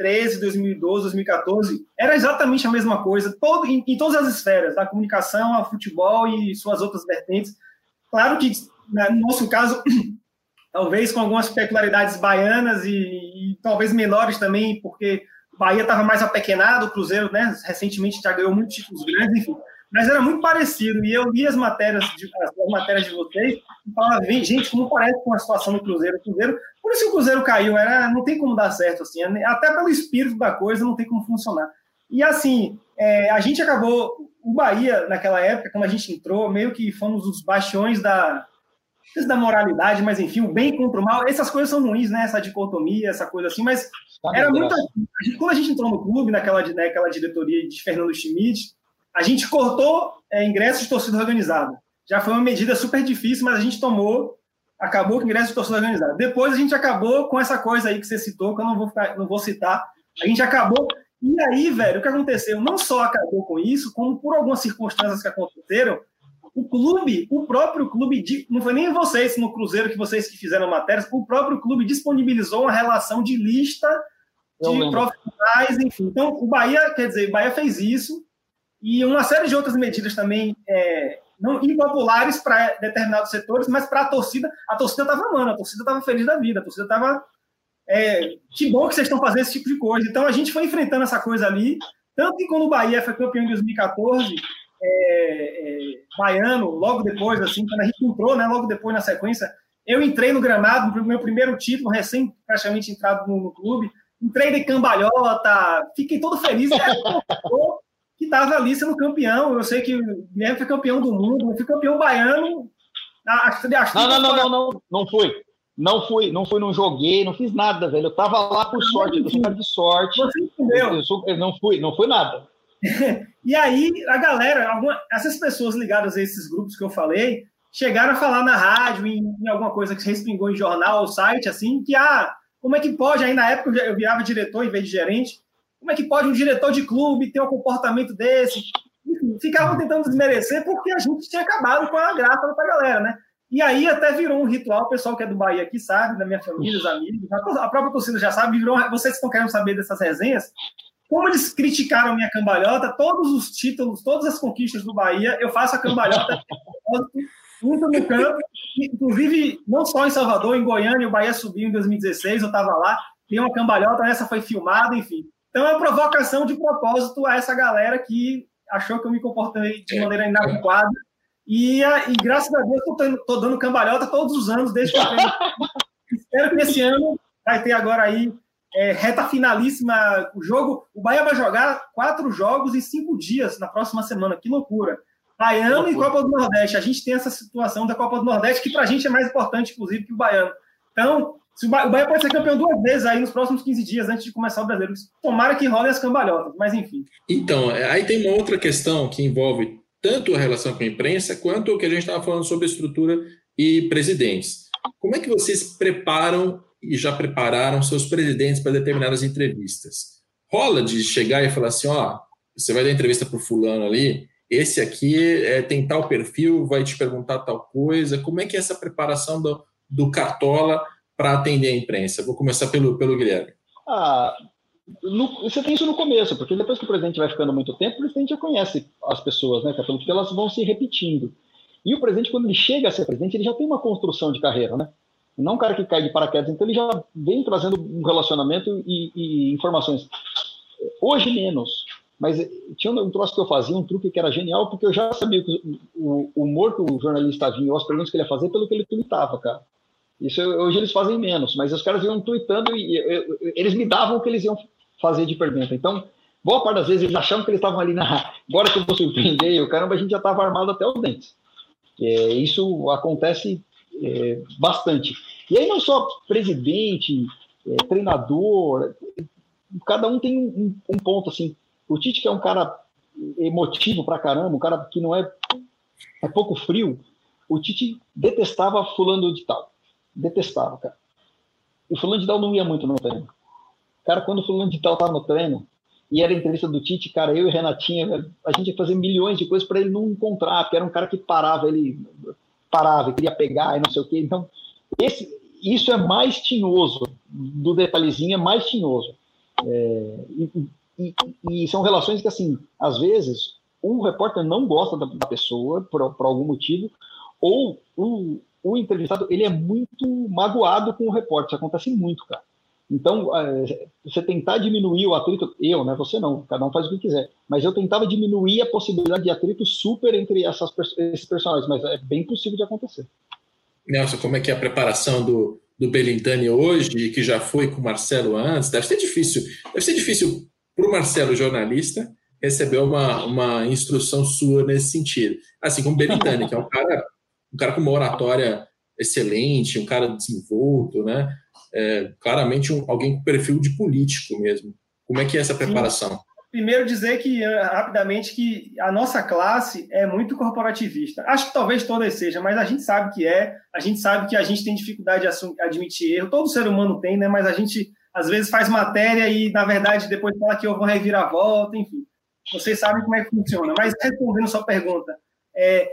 2013, 2012, 2014. Era exatamente a mesma coisa, todo, em, em todas as esferas, da comunicação, ao futebol e suas outras vertentes. Claro que, né, no nosso caso, talvez com algumas peculiaridades baianas e, e talvez menores também, porque Bahia estava mais apequenado, o Cruzeiro, né, recentemente já ganhou muitos títulos grandes, enfim. Mas era muito parecido, e eu li as matérias de, as matérias de vocês e falava, gente, como parece com a situação do Cruzeiro. O Cruzeiro, por isso que o Cruzeiro caiu, era, não tem como dar certo, assim, até pelo espírito da coisa não tem como funcionar. E assim, é, a gente acabou, o Bahia, naquela época, quando a gente entrou, meio que fomos os bastiões da, da moralidade, mas enfim, o bem contra o mal, essas coisas são ruins, né? Essa dicotomia, essa coisa assim, mas era muito. Quando a gente entrou no clube, naquela, naquela diretoria de Fernando Schmidt, a gente cortou é, ingressos de torcida organizada. Já foi uma medida super difícil, mas a gente tomou, acabou com ingresso de torcida organizada. Depois a gente acabou com essa coisa aí que você citou, que eu não vou, ficar, não vou citar. A gente acabou. E aí, velho, o que aconteceu? Não só acabou com isso, como por algumas circunstâncias que aconteceram, o clube, o próprio clube, não foi nem vocês no Cruzeiro que vocês que fizeram matérias, o próprio clube disponibilizou uma relação de lista de profissionais, enfim. Então, o Bahia, quer dizer, o Bahia fez isso e uma série de outras medidas também é, não impopulares para determinados setores, mas para a torcida, a torcida estava amando, a torcida estava feliz da vida, a torcida estava é, que bom que vocês estão fazendo esse tipo de coisa. Então a gente foi enfrentando essa coisa ali, tanto que quando o Bahia foi campeão em 2014, é, é, baiano, logo depois, assim, quando a gente entrou, né, logo depois na sequência, eu entrei no gramado, no meu primeiro título, recém praticamente entrado no, no clube, entrei de cambalhota, fiquei todo feliz, que estava ali sendo campeão, eu sei que o Guilherme foi campeão do mundo, eu fui campeão baiano, acho, acho não, não, não, não, não, não foi, Não fui, não fui, não joguei, não fiz nada, velho. Eu tava lá por sorte, eu sou cara de sorte. Você entendeu? Eu, sou, eu não fui, não fui nada. e aí, a galera, alguma, essas pessoas ligadas a esses grupos que eu falei, chegaram a falar na rádio, em, em alguma coisa que respingou em jornal ou site, assim, que, ah, como é que pode, aí na época eu virava diretor em vez de gerente, como é que pode um diretor de clube ter um comportamento desse? Enfim, ficavam tentando desmerecer porque a gente tinha acabado com a graça da galera, né? E aí até virou um ritual, o pessoal que é do Bahia aqui sabe, da minha família, os amigos, a própria torcida já sabe, virou, vocês que estão querendo saber dessas resenhas, como eles criticaram minha cambalhota, todos os títulos, todas as conquistas do Bahia, eu faço a cambalhota muito no campo, inclusive não só em Salvador, em Goiânia, o Bahia subiu em 2016, eu estava lá, tem uma cambalhota, essa foi filmada, enfim. Então é uma provocação de propósito a essa galera que achou que eu me comportei de maneira inadequada e, e graças a Deus estou dando cambalhota todos os anos, desde que eu tenho. Espero que esse ano vai ter agora aí é, reta finalíssima. O jogo, o Bahia vai jogar quatro jogos em cinco dias na próxima semana. Que loucura! Baiano e Copa do Nordeste. A gente tem essa situação da Copa do Nordeste que para a gente é mais importante, inclusive, que o Baiano. Então, o Bahia pode ser campeão duas vezes aí nos próximos 15 dias antes de começar o brasileiro. Tomara que rolem as cambalhotas, mas enfim. Então, aí tem uma outra questão que envolve tanto a relação com a imprensa quanto o que a gente estava falando sobre estrutura e presidentes. Como é que vocês preparam e já prepararam seus presidentes para determinadas entrevistas? Rola de chegar e falar assim, ó, você vai dar entrevista para o fulano ali, esse aqui é, tem tal perfil, vai te perguntar tal coisa. Como é que é essa preparação do, do Cartola para atender a imprensa? Vou começar pelo, pelo Guilherme. Ah, no, você tem isso no começo, porque depois que o presidente vai ficando muito tempo, o presidente já conhece as pessoas, né, porque elas vão se repetindo. E o presidente, quando ele chega a ser presidente, ele já tem uma construção de carreira, né? Não um cara que cai de paraquedas, então ele já vem trazendo um relacionamento e, e informações. Hoje menos, mas tinha um troço que eu fazia, um truque que era genial, porque eu já sabia o, o humor que o jornalista vinha, as perguntas que ele ia fazer, pelo que ele tweetava, cara. Isso hoje eles fazem menos, mas os caras iam tweetando e eu, eu, eles me davam o que eles iam fazer de pergunta. Então, boa parte das vezes eles achavam que eles estavam ali na. Agora que eu vou surpreender, eu caramba, a gente já estava armado até os dentes. É, isso acontece é, bastante. E aí, não só presidente, é, treinador, cada um tem um, um, ponto assim. O Tite, que é um cara emotivo pra caramba, um cara que não é, é pouco frio, o Tite detestava Fulano de Tal. Detestava, cara. E Fulano de Tal não ia muito no treino. Cara, quando o fulano de tal tava no treino, e era entrevista do Tite, cara, eu e Renatinha, a gente ia fazer milhões de coisas para ele não encontrar, porque era um cara que parava, ele parava, queria pegar e não sei o quê. Então, esse, isso é mais tinhoso, do detalhezinho é mais tinhoso. É, e, e, e, são relações que, assim, às vezes, um repórter não gosta da, da pessoa por, por, algum motivo, ou o, o entrevistado ele é muito magoado com o repórter. Isso acontece muito, cara. Então, é, você tentar diminuir o atrito, eu, né? Você não, cada um faz o que quiser. Mas eu tentava diminuir a possibilidade de atrito super entre essas, esses personagens, mas é bem possível de acontecer. Nelson, como é que é a preparação do, do Belintani hoje, que já foi com o Marcelo antes? Deve ser difícil. Deve ser difícil para o Marcelo, jornalista, receber uma, uma instrução sua nesse sentido. Assim como o Belintani, que é um cara, um cara com uma oratória excelente, um cara desenvolto, né? é, claramente um, alguém com perfil de político mesmo. Como é que é essa preparação? Sim. Primeiro dizer que eh, rapidamente que a nossa classe é muito corporativista. Acho que talvez todas sejam, mas a gente sabe que é. A gente sabe que a gente tem dificuldade de admitir erro. Todo ser humano tem, né? Mas a gente às vezes faz matéria e na verdade depois fala que houve uma reviravolta, enfim. Vocês sabem como é que funciona. Mas respondendo sua pergunta, é,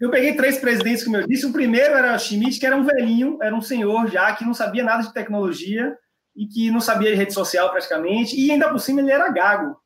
eu peguei três presidentes, como eu disse. O primeiro era o Schmidt, que era um velhinho, era um senhor já, que não sabia nada de tecnologia e que não sabia de rede social praticamente, e ainda por cima ele era gago.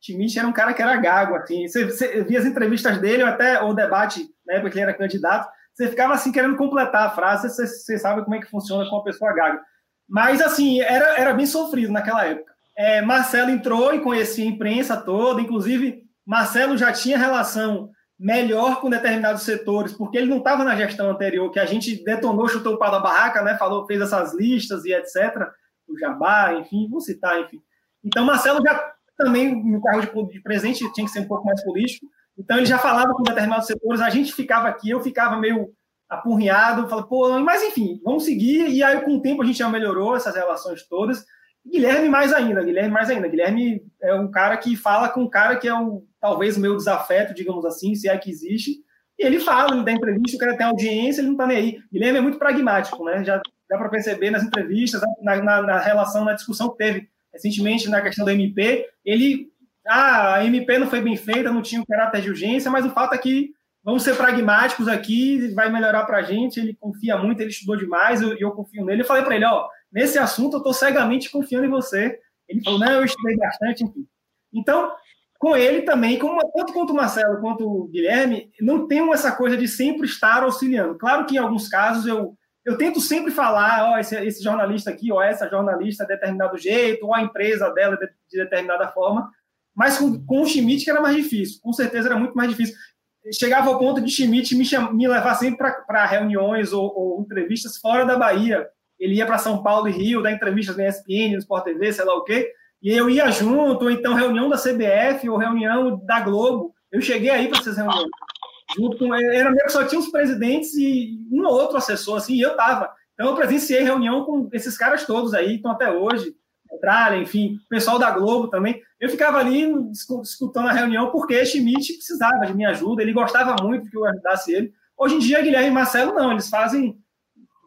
Schmidt era um cara que era gago, assim. Você, você via as entrevistas dele, ou até o debate, na época que ele era candidato, você ficava assim querendo completar a frase, você, você sabe como é que funciona com uma pessoa gaga. Mas, assim, era, era bem sofrido naquela época. É, Marcelo entrou e conhecia a imprensa toda, inclusive Marcelo já tinha relação melhor com determinados setores, porque ele não estava na gestão anterior, que a gente detonou, chutou o pau da barraca, né? Falou, fez essas listas e etc. O Jabá, enfim, vou citar, enfim. Então, Marcelo já também, no cargo de, de presidente, tinha que ser um pouco mais político. Então, ele já falava com determinados setores, a gente ficava aqui, eu ficava meio apurriado, fala, pô, mas enfim, vamos seguir. E aí, com o tempo, a gente já melhorou essas relações todas. Guilherme mais ainda, Guilherme mais ainda. Guilherme é um cara que fala com um cara que é um, talvez o meu desafeto, digamos assim, se é que existe. E ele fala, ele dá entrevista, o cara tem audiência, ele não tá nem aí. Guilherme é muito pragmático, né? Já dá para perceber nas entrevistas, na, na, na, relação, na discussão que teve recentemente na questão da MP. Ele, ah, a MP não foi bem feita, não tinha o caráter de urgência, mas o fato é que vamos ser pragmáticos aqui, vai melhorar para a gente. Ele confia muito, ele estudou demais, e eu, eu, confio nele. Eu falei para ele: ó, nesse assunto eu estou cegamente confiando em você. Ele falou: não, eu estudei bastante, enfim. Então, com ele também, como, tanto quanto o Marcelo quanto o Guilherme, não tem essa coisa de sempre estar auxiliando. Claro que em alguns casos eu, eu tento sempre falar: ó, esse, esse jornalista aqui, ó, essa jornalista de determinado jeito, ou a empresa dela de, de determinada forma. Mas com, com o Schmidt que era mais difícil, com certeza era muito mais difícil chegava ao ponto de Schmidt me, me levar sempre para reuniões ou, ou, entrevistas fora da Bahia. Ele ia para São Paulo e Rio, dar entrevistas na ESPN, no Sport TV, sei lá o quê, e eu ia junto, ou então reunião da CBF ou reunião da Globo. Eu cheguei aí para essas reuniões. Junto com, era meio que só tinha os presidentes e um ou outro assessor, assim, e eu tava. Então eu presenciei reunião com esses caras todos aí, estão até hoje. Petralha, enfim, pessoal da Globo também. Eu ficava ali escutando a reunião porque Schmidt precisava de minha ajuda, ele gostava muito que eu ajudasse ele. Hoje em dia, Guilherme e Marcelo não, eles fazem,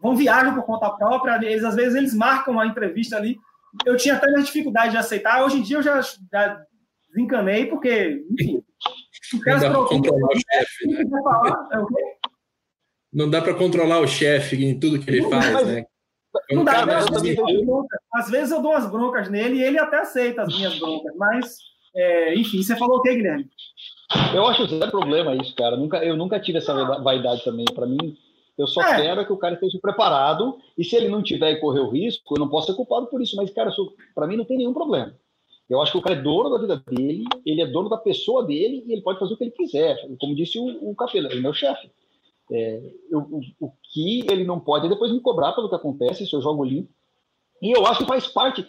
vão viajar por conta própria, eles às vezes eles marcam a entrevista ali. Eu tinha até mais dificuldade de aceitar, hoje em dia eu já, já desencanei, porque, enfim, não dá para controlar o chefe. Né? Não dá para controlar o chefe em tudo que ele faz, né? Não dá, né? Às vezes eu dou umas broncas nele e ele até aceita as minhas broncas, mas, é, enfim, você falou o quê, Guilherme? Eu acho zero problema isso, cara. Nunca, eu nunca tive essa vaidade também. Para mim, eu só é. quero que o cara esteja preparado e se ele não tiver e correr o risco, eu não posso ser culpado por isso. Mas, cara, para mim não tem nenhum problema. Eu acho que o cara é dono da vida dele, ele é dono da pessoa dele e ele pode fazer o que ele quiser. Como disse o, o Capela, ele é meu chefe. É, eu, o, o, que ele não pode é depois me cobrar pelo que acontece se eu jogo limpo. E eu acho que faz parte,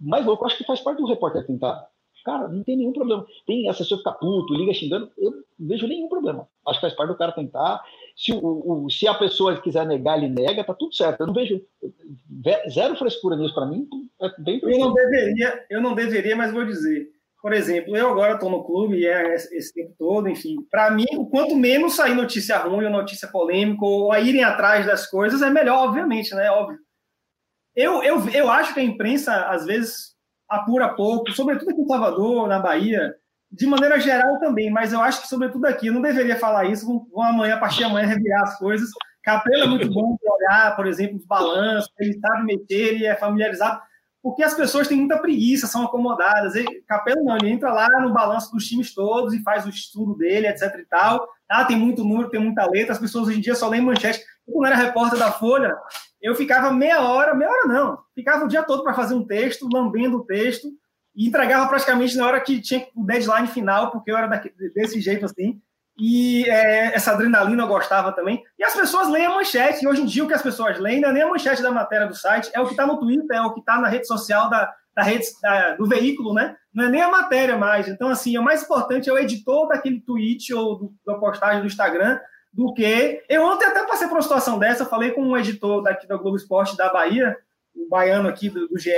mais louco, eu acho que faz parte do repórter tentar. Cara, não tem nenhum problema. Tem assessor ficar puto, liga xingando, eu não vejo nenhum problema. Acho que faz parte do cara tentar. Se, o, o, se a pessoa quiser negar, ele nega, tá tudo certo. Eu não vejo zero frescura nisso para mim. É bem eu não deveria, eu não deveria, mas vou dizer por exemplo, eu agora estou no clube e é esse tempo todo, enfim. Para mim, quanto menos sair notícia ruim ou notícia polêmica ou a irem atrás das coisas, é melhor, obviamente, né? Óbvio. Eu, eu, eu acho que a imprensa, às vezes, apura pouco, sobretudo aqui em Salvador, na Bahia, de maneira geral também, mas eu acho que, sobretudo aqui, eu não deveria falar isso, vão, amanhã, a partir de amanhã, revirar as coisas. Capela é muito bom de olhar, por exemplo, os balanços, ele sabe meter, ele é familiarizado porque as pessoas têm muita preguiça, são acomodadas. Ele, Capelo não, ele entra lá no balanço dos times todos e faz o estudo dele, etc e tal. Ah, tem muito número, tem muita letra, as pessoas hoje em dia só leem manchete. Eu, quando era repórter da Folha, eu ficava meia hora, meia hora não, ficava o dia todo para fazer um texto, lambendo o texto, e entregava praticamente na hora que tinha o deadline final, porque eu era desse jeito assim e é, essa adrenalina eu gostava também. E as pessoas leem a manchete, e hoje em dia o que as pessoas leem não é nem a manchete da matéria do site, é o que está no Twitter, é o que está na rede social da, da rede, da, do veículo, né? Não é nem a matéria mais. Então, assim, o mais importante é o editor daquele tweet ou do, da postagem do Instagram do que. Eu ontem até passei por uma situação dessa, falei com um editor daqui da Globo Esporte da Bahia, o um baiano aqui do, do GE.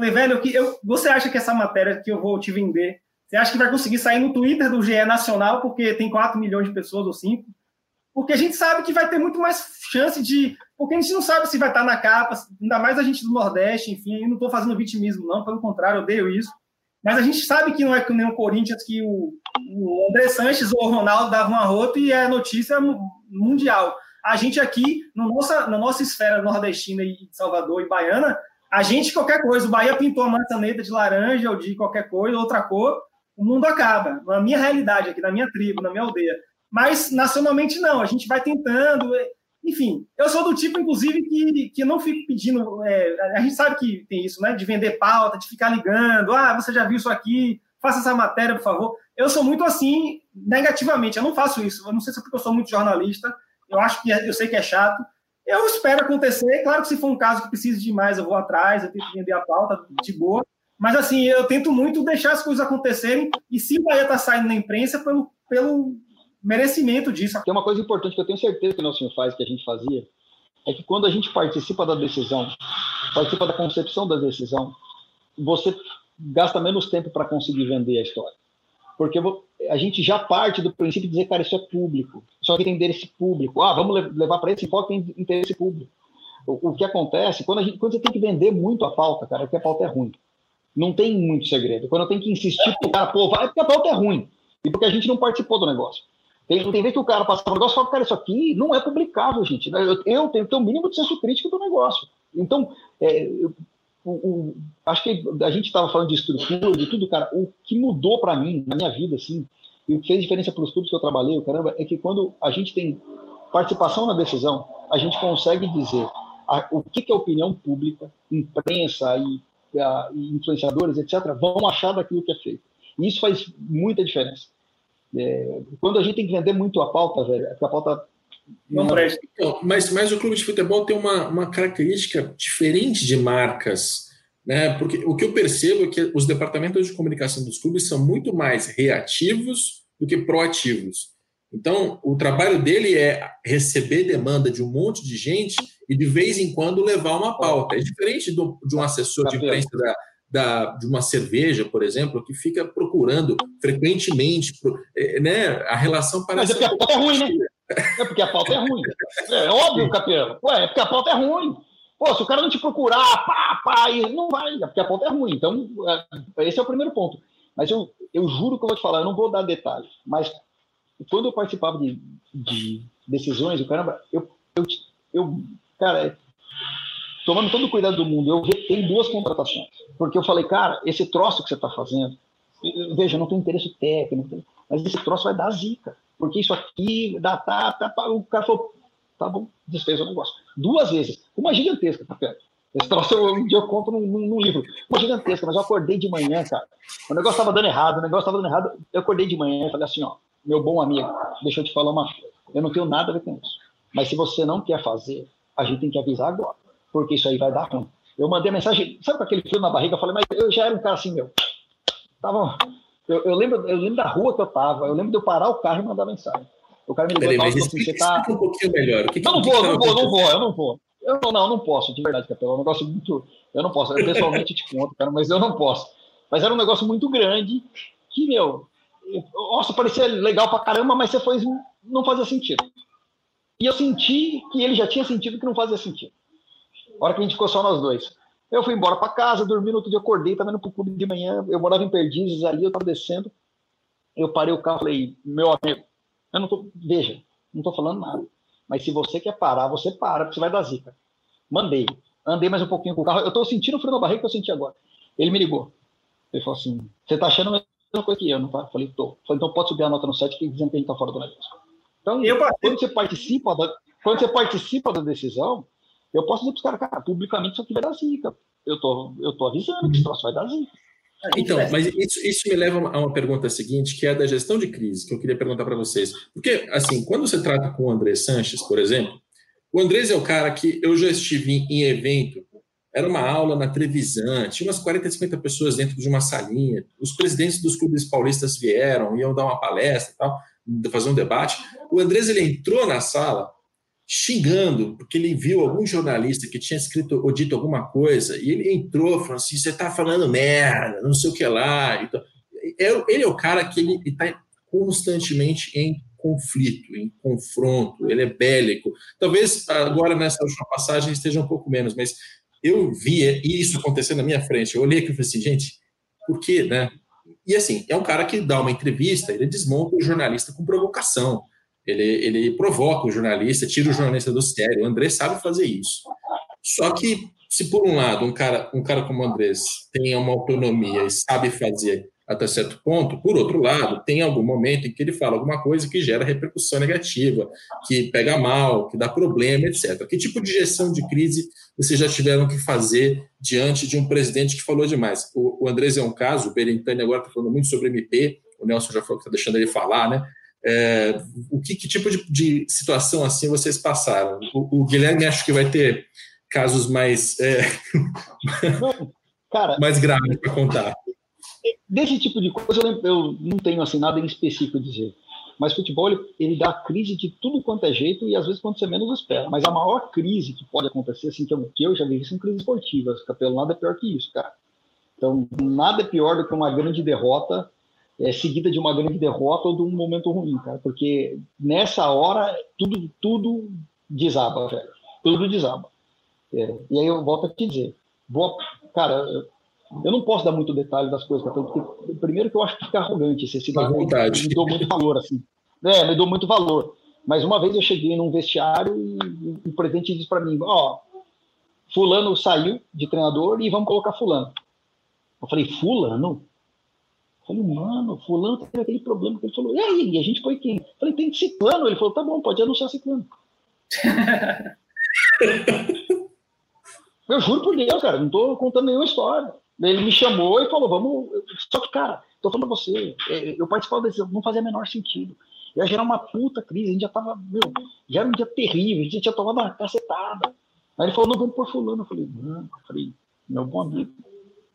Falei, velho, eu, eu, você acha que essa matéria que eu vou te vender você acha que vai conseguir sair no Twitter do GE Nacional, porque tem 4 milhões de pessoas ou 5? Porque a gente sabe que vai ter muito mais chance de. Porque a gente não sabe se vai estar na capa, ainda mais a gente do Nordeste, enfim, eu não estou fazendo vitimismo, não, pelo contrário, eu odeio isso. Mas a gente sabe que não é que nem o Corinthians, que o, o André Sanches ou o Ronaldo davam uma rota e é notícia mundial. A gente aqui, no nossa, na nossa esfera nordestina e Salvador e Baiana, a gente, qualquer coisa, o Bahia pintou a maçaneta de laranja ou de qualquer coisa, outra cor, o mundo acaba. Na minha realidade aqui, na minha tribo, na minha aldeia. Mas nacionalmente não, a gente vai tentando. É, enfim, eu sou do tipo, inclusive, que, que não fico pedindo. É, a gente sabe que tem isso, né? De vender pauta, de ficar ligando. Ah, você já viu isso aqui? Faça essa matéria, por favor. Eu sou muito assim, negativamente. Eu não faço isso. Eu não sei se é porque eu sou muito jornalista. Eu acho que é, eu sei que é chato. Eu espero acontecer. Claro que se for um caso que precise de mais, eu vou atrás, eu tento vender a pauta de boa. Mas assim, eu tento muito deixar as coisas acontecerem, e se o Bahia está saindo na imprensa, pelo, pelo, merecimento disso. Tem uma coisa importante que eu tenho certeza que o Nelson faz, que a gente fazia, é que quando a gente participa da decisão, participa da concepção da decisão, você gasta menos tempo para conseguir vender a história. Porque a gente já parte do princípio de dizer, cara, isso é público, só que tem interesse público. Ah, vamos levar para esse foco tem interesse público. O, o, que acontece, quando, a gente, quando você tem que vender muito a pauta, cara, é que a pauta é ruim. Não tem muito segredo. Quando eu tenho que insistir pro cara, pô, vai porque a pauta é ruim. E porque a gente não participou do negócio. Tem, tem vezes que o cara passa o negócio e fala, cara, isso aqui não é publicável, gente. Eu, eu tenho que ter o um mínimo de senso crítico do negócio. Então, é, o, o, acho que a gente estava falando de estrutura, de tudo, cara. O que mudou para mim, na minha vida, assim, e o que fez diferença para os clubes que eu trabalhei, caramba, é que quando a gente tem participação na decisão, a gente consegue dizer a, o que, que a opinião pública, imprensa e, a, e influenciadores, etc., vão achar daquilo que é feito. E isso faz muita diferença. É, quando a gente tem que vender muito a pauta, velho, é a pauta não presta. Então, mas, mas o clube de futebol tem uma, uma característica diferente de marcas, né? Porque o que eu percebo é que os departamentos de comunicação dos clubes são muito mais reativos do que proativos. Então, o trabalho dele é receber demanda de um monte de gente e de vez em quando levar uma pauta. É diferente do, de um assessor de imprensa da, da, de uma cerveja, por exemplo, que fica procurando frequentemente, é, né? A relação parece. Mas é a pauta é ruim, né? É porque a pauta é ruim. É óbvio, Capelo. Ué, é porque a pauta é ruim. Pô, se o cara não te procurar, pá, pá, não vai, é porque a pauta é ruim. Então, é, esse é o primeiro ponto. Mas eu, eu juro que eu vou te falar, eu não vou dar detalhes, mas quando eu participava de, de decisões, o caramba, eu, eu, eu cara, tomando todo o cuidado do mundo, eu tenho duas contratações. Porque eu falei, cara, esse troço que você está fazendo, veja, não tem interesse técnico, mas esse troço vai dar zica. Porque isso aqui dá, tá, tá, o cara falou, tá bom, desfez o negócio. Duas vezes, uma gigantesca, tá perto. Esse troço eu, um dia eu conto num, num, livro. Uma gigantesca, mas eu acordei de manhã, cara. O negócio estava dando errado, o negócio estava dando errado. Eu acordei de manhã e falei assim, ó, meu bom amigo, deixa eu te falar uma coisa. Eu não tenho nada a ver com isso. Mas se você não quer fazer, a gente tem que avisar agora porque isso aí vai dar ruim. Eu mandei mensagem, sabe com aquele frio na barriga? Eu falei, mas eu já era um cara assim, meu. Tava, eu, eu, lembro, eu lembro da rua que eu tava, eu lembro de eu parar o carro e mandar mensagem. O cara me ligou Peraí, mas assim, você tá. um pouquinho melhor. O que, não, não vou, não vou, não vou, eu não vou. Eu não, não, não posso, de verdade, Capela. É um negócio muito. Eu não posso. Eu pessoalmente te conto, cara, mas eu não posso. Mas era um negócio muito grande que, meu, nossa, parecia legal pra caramba, mas você foi, não fazia sentido. E eu senti que ele já tinha sentido que não fazia sentido. A hora que a gente ficou só nós dois. Eu fui embora para casa, dormi no outro dia, acordei, tava indo pro clube de manhã, eu morava em Perdizes ali, eu tava descendo, eu parei o carro falei, meu amigo, eu não tô, veja, não tô falando nada, mas se você quer parar, você para, porque você vai dar zica. Mandei, andei mais um pouquinho com o carro, eu tô sentindo o frio na barriga que eu senti agora. Ele me ligou, ele falou assim, você tá achando a mesma coisa que eu, não tá? Falei, tô. Falei, então pode subir a nota no site que dizendo que a gente tá fora do negócio. Então, eu, quando você participa da, quando você participa da decisão, eu posso dizer para os caras, cara, publicamente isso aqui vai dar zica. Eu tô, eu tô avisando que esse troço vai dar zica. Então, mas isso, isso me leva a uma pergunta seguinte, que é a da gestão de crise, que eu queria perguntar para vocês. Porque, assim, quando você trata com o André Sanches, por exemplo, o Andrés é o cara que eu já estive em, em evento, era uma aula na Trevisan, tinha umas 40, 50 pessoas dentro de uma salinha, os presidentes dos clubes paulistas vieram, iam dar uma palestra e tal, fazer um debate. O Andrés, ele entrou na sala xingando, porque ele viu algum jornalista que tinha escrito ou dito alguma coisa, e ele entrou falando assim: você está falando merda, não sei o que lá. Então, ele é o cara que ele está constantemente em conflito, em confronto, ele é bélico. Talvez agora nessa última passagem esteja um pouco menos, mas eu via isso acontecer na minha frente. Eu olhei aqui e falei assim, gente, por quê, né? E assim, é um cara que dá uma entrevista, ele desmonta o jornalista com provocação. Ele, ele provoca o jornalista, tira o jornalista do sério. O André sabe fazer isso. Só que, se por um lado um cara, um cara como o André tem uma autonomia e sabe fazer até certo ponto, por outro lado, tem algum momento em que ele fala alguma coisa que gera repercussão negativa, que pega mal, que dá problema, etc. Que tipo de gestão de crise vocês já tiveram que fazer diante de um presidente que falou demais? O, o Andrés é um caso, o Berentani agora está falando muito sobre MP, o Nelson já falou que está deixando ele falar, né? É, o que, que tipo de, de, situação assim vocês passaram? O, o, Guilherme acho que vai ter casos mais é, Cara, mais graves para contar. Desse tipo de coisa eu, eu, não tenho assim nada em específico a dizer. Mas futebol, ele, ele, dá crise de tudo quanto é jeito e às vezes quando você menos espera. Mas a maior crise que pode acontecer, assim, que eu, que eu já vi, são crises esportivas. Capelo, nada é pior que isso, cara. Então, nada é pior do que uma grande derrota é, seguida de uma grande derrota ou de um momento ruim, cara. Porque nessa hora, tudo, tudo desaba, velho. Tudo desaba. É, e aí eu volto a te dizer. Vou, cara, eu não posso dar muito detalhe das coisas, porque primeiro que eu acho que fica arrogante esse se me dou muito valor assim. É, me dou muito valor. Mas uma vez eu cheguei num vestiário e, o presidente disse para mim, ó, fulano saiu de treinador e vamos colocar fulano. Eu falei, fulano? Eu falei, mano, fulano teve aquele problema que ele falou, e aí, e a gente foi quem? Falei, tem ciclano. Ele falou, tá bom, pode anunciar ciclano. eu juro por Deus, cara, não tô contando nenhuma história. Ele me chamou e falou, vamos. Só que, cara, tô falando pra você, é, eu participava desse, não fazia menor sentido. Ia gerar uma puta crise, a gente já tava, meu, já era um dia terrível, a gente já tinha tomado uma cacetada. Aí ele falou, não, vamos por fulano. Eu falei, não, eu falei, meu bom amigo,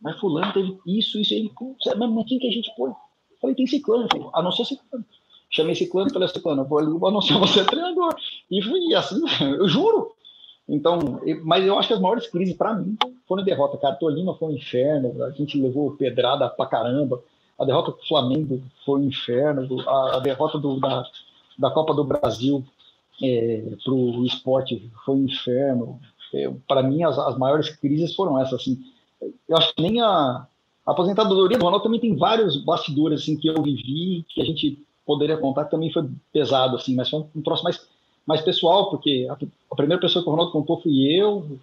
mas fulano teve isso, isso, ele, mas quem que a gente põe? Eu falei, tem ciclano, falei, a ser ciclano. Chamei ciclano, falei, ciclano, eu vou, anunciar você treinador. E fui assim, eu juro. Então, mas eu acho que as maiores crises para mim foram derrota. Cara, Tolima foi um inferno, a gente levou pedrada pra caramba. A derrota do Flamengo foi um inferno. A, a derrota do, da, da Copa do Brasil é, para o esporte foi um inferno. É, para mim, as, as maiores crises foram essas. Assim. Eu acho que nem a, a aposentadoria do Ronaldo também tem vários bastidores assim, que eu vivi, que a gente poderia contar, que também foi pesado, assim, mas foi um troço mais, mais pessoal, porque a, a primeira pessoa que o Ronaldo contou fui eu,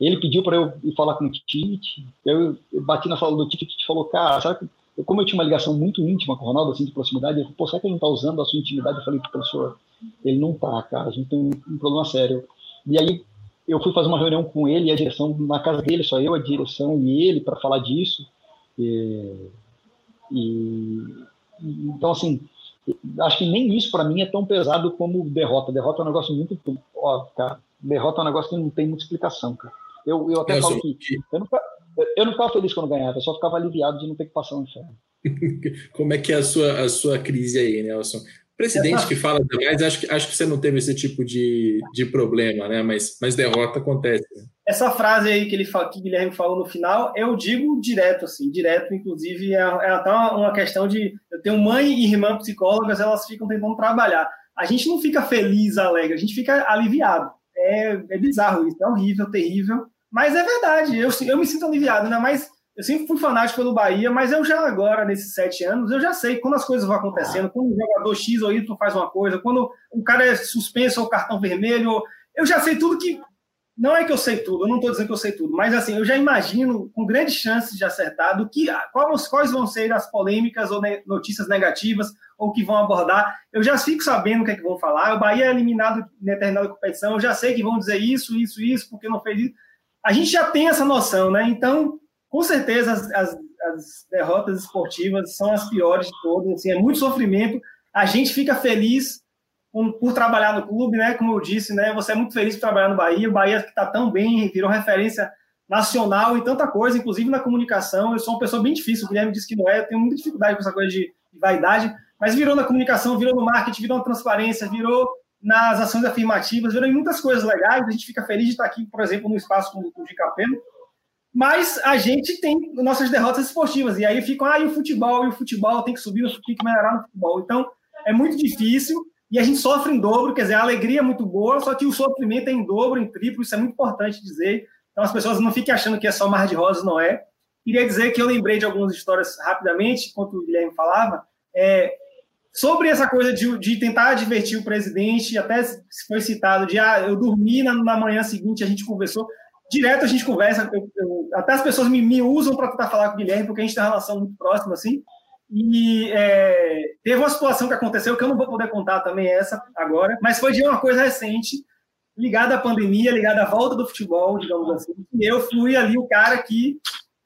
ele pediu para eu ir falar com o Tite. Eu, eu bati na fala do Tite. O Tite falou, cara, sabe que eu, como eu tinha uma ligação muito íntima com o Ronaldo, assim, de proximidade, falou, pô, será que ele não está usando a sua intimidade? Eu falei, professor, ele não tá, cara, a gente tem um, um, problema sério. E aí eu fui fazer uma reunião com ele e a direção, na casa dele, só eu, a direção e ele, para falar disso. E, e, então, assim, acho que nem isso para mim é tão pesado como derrota. Derrota é um negócio muito. Ó, cara, derrota é um negócio que não tem muita explicação, cara. Eu, eu até eu falo que. Eu não, eu não ficava feliz quando ganhava, eu só ficava aliviado de não ter que passar um inferno. Como é que é a sua, a sua crise aí, Nelson? Presidente que fala demais, acho que, acho que você não teve esse tipo de, de problema, né? Mas, mas derrota acontece. Né? Essa frase aí que, ele, que o Guilherme falou no final, eu digo direto, assim, direto, inclusive, é, é até uma, uma questão de. Eu tenho mãe e irmã psicólogas, elas ficam tentando trabalhar. A gente não fica feliz, alegre, a gente fica aliviado. É, é bizarro isso, é horrível, terrível. Mas é verdade, eu, eu me sinto aliviado, ainda mais. Eu sempre fui fanático pelo Bahia, mas eu já agora, nesses sete anos, eu já sei quando as coisas vão acontecendo, quando o jogador X ou Y faz uma coisa, quando o cara é suspenso ou cartão vermelho, eu já sei tudo que. Não é que eu sei tudo, eu não estou dizendo que eu sei tudo, mas assim, eu já imagino com grandes chances de acertar do que quais, quais vão ser as polêmicas ou notícias negativas ou que vão abordar. Eu já fico sabendo o que é que vão falar. O Bahia é eliminado em determinada competição, eu já sei que vão dizer isso, isso, isso, porque não fez isso a gente já tem essa noção, né? Então, com certeza, as, as, as derrotas esportivas são as piores de todas. Assim, é muito sofrimento. A gente fica feliz por, por, trabalhar no clube, né? Como eu disse, né? Você é muito feliz por trabalhar no Bahia. O Bahia que está tão bem, virou referência nacional e tanta coisa, inclusive na comunicação. Eu sou uma pessoa bem difícil. O Guilherme disse que não é. Eu tenho muita dificuldade com essa coisa de, de vaidade. Mas virou na comunicação, virou no marketing, virou na transparência, virou nas ações afirmativas, viram muitas coisas legais, a gente fica feliz de estar aqui, por exemplo, no espaço como o de Capelo, mas a gente tem nossas derrotas esportivas, e aí ficam, ah, e o futebol, e o futebol tem que subir, tem que melhorar no futebol. Então, é muito difícil, e a gente sofre em dobro, quer dizer, a alegria é muito boa, só que o sofrimento é em dobro, em triplo, isso é muito importante dizer. Então, as pessoas não fiquem achando que é só mar de rosas, não é. Queria dizer que eu lembrei de algumas histórias rapidamente, enquanto o Guilherme falava, é, Sobre essa coisa de, de tentar divertir o presidente, até foi citado de ah, eu dormi na, na manhã seguinte, a gente conversou. Direto a gente conversa, eu, eu, até as pessoas me, me usam para tentar falar com o Guilherme, porque a gente tem uma relação muito próxima, assim. E é, teve uma situação que aconteceu, que eu não vou poder contar também essa agora, mas foi de uma coisa recente, ligada à pandemia, ligada à volta do futebol, digamos assim. E eu fui ali o cara que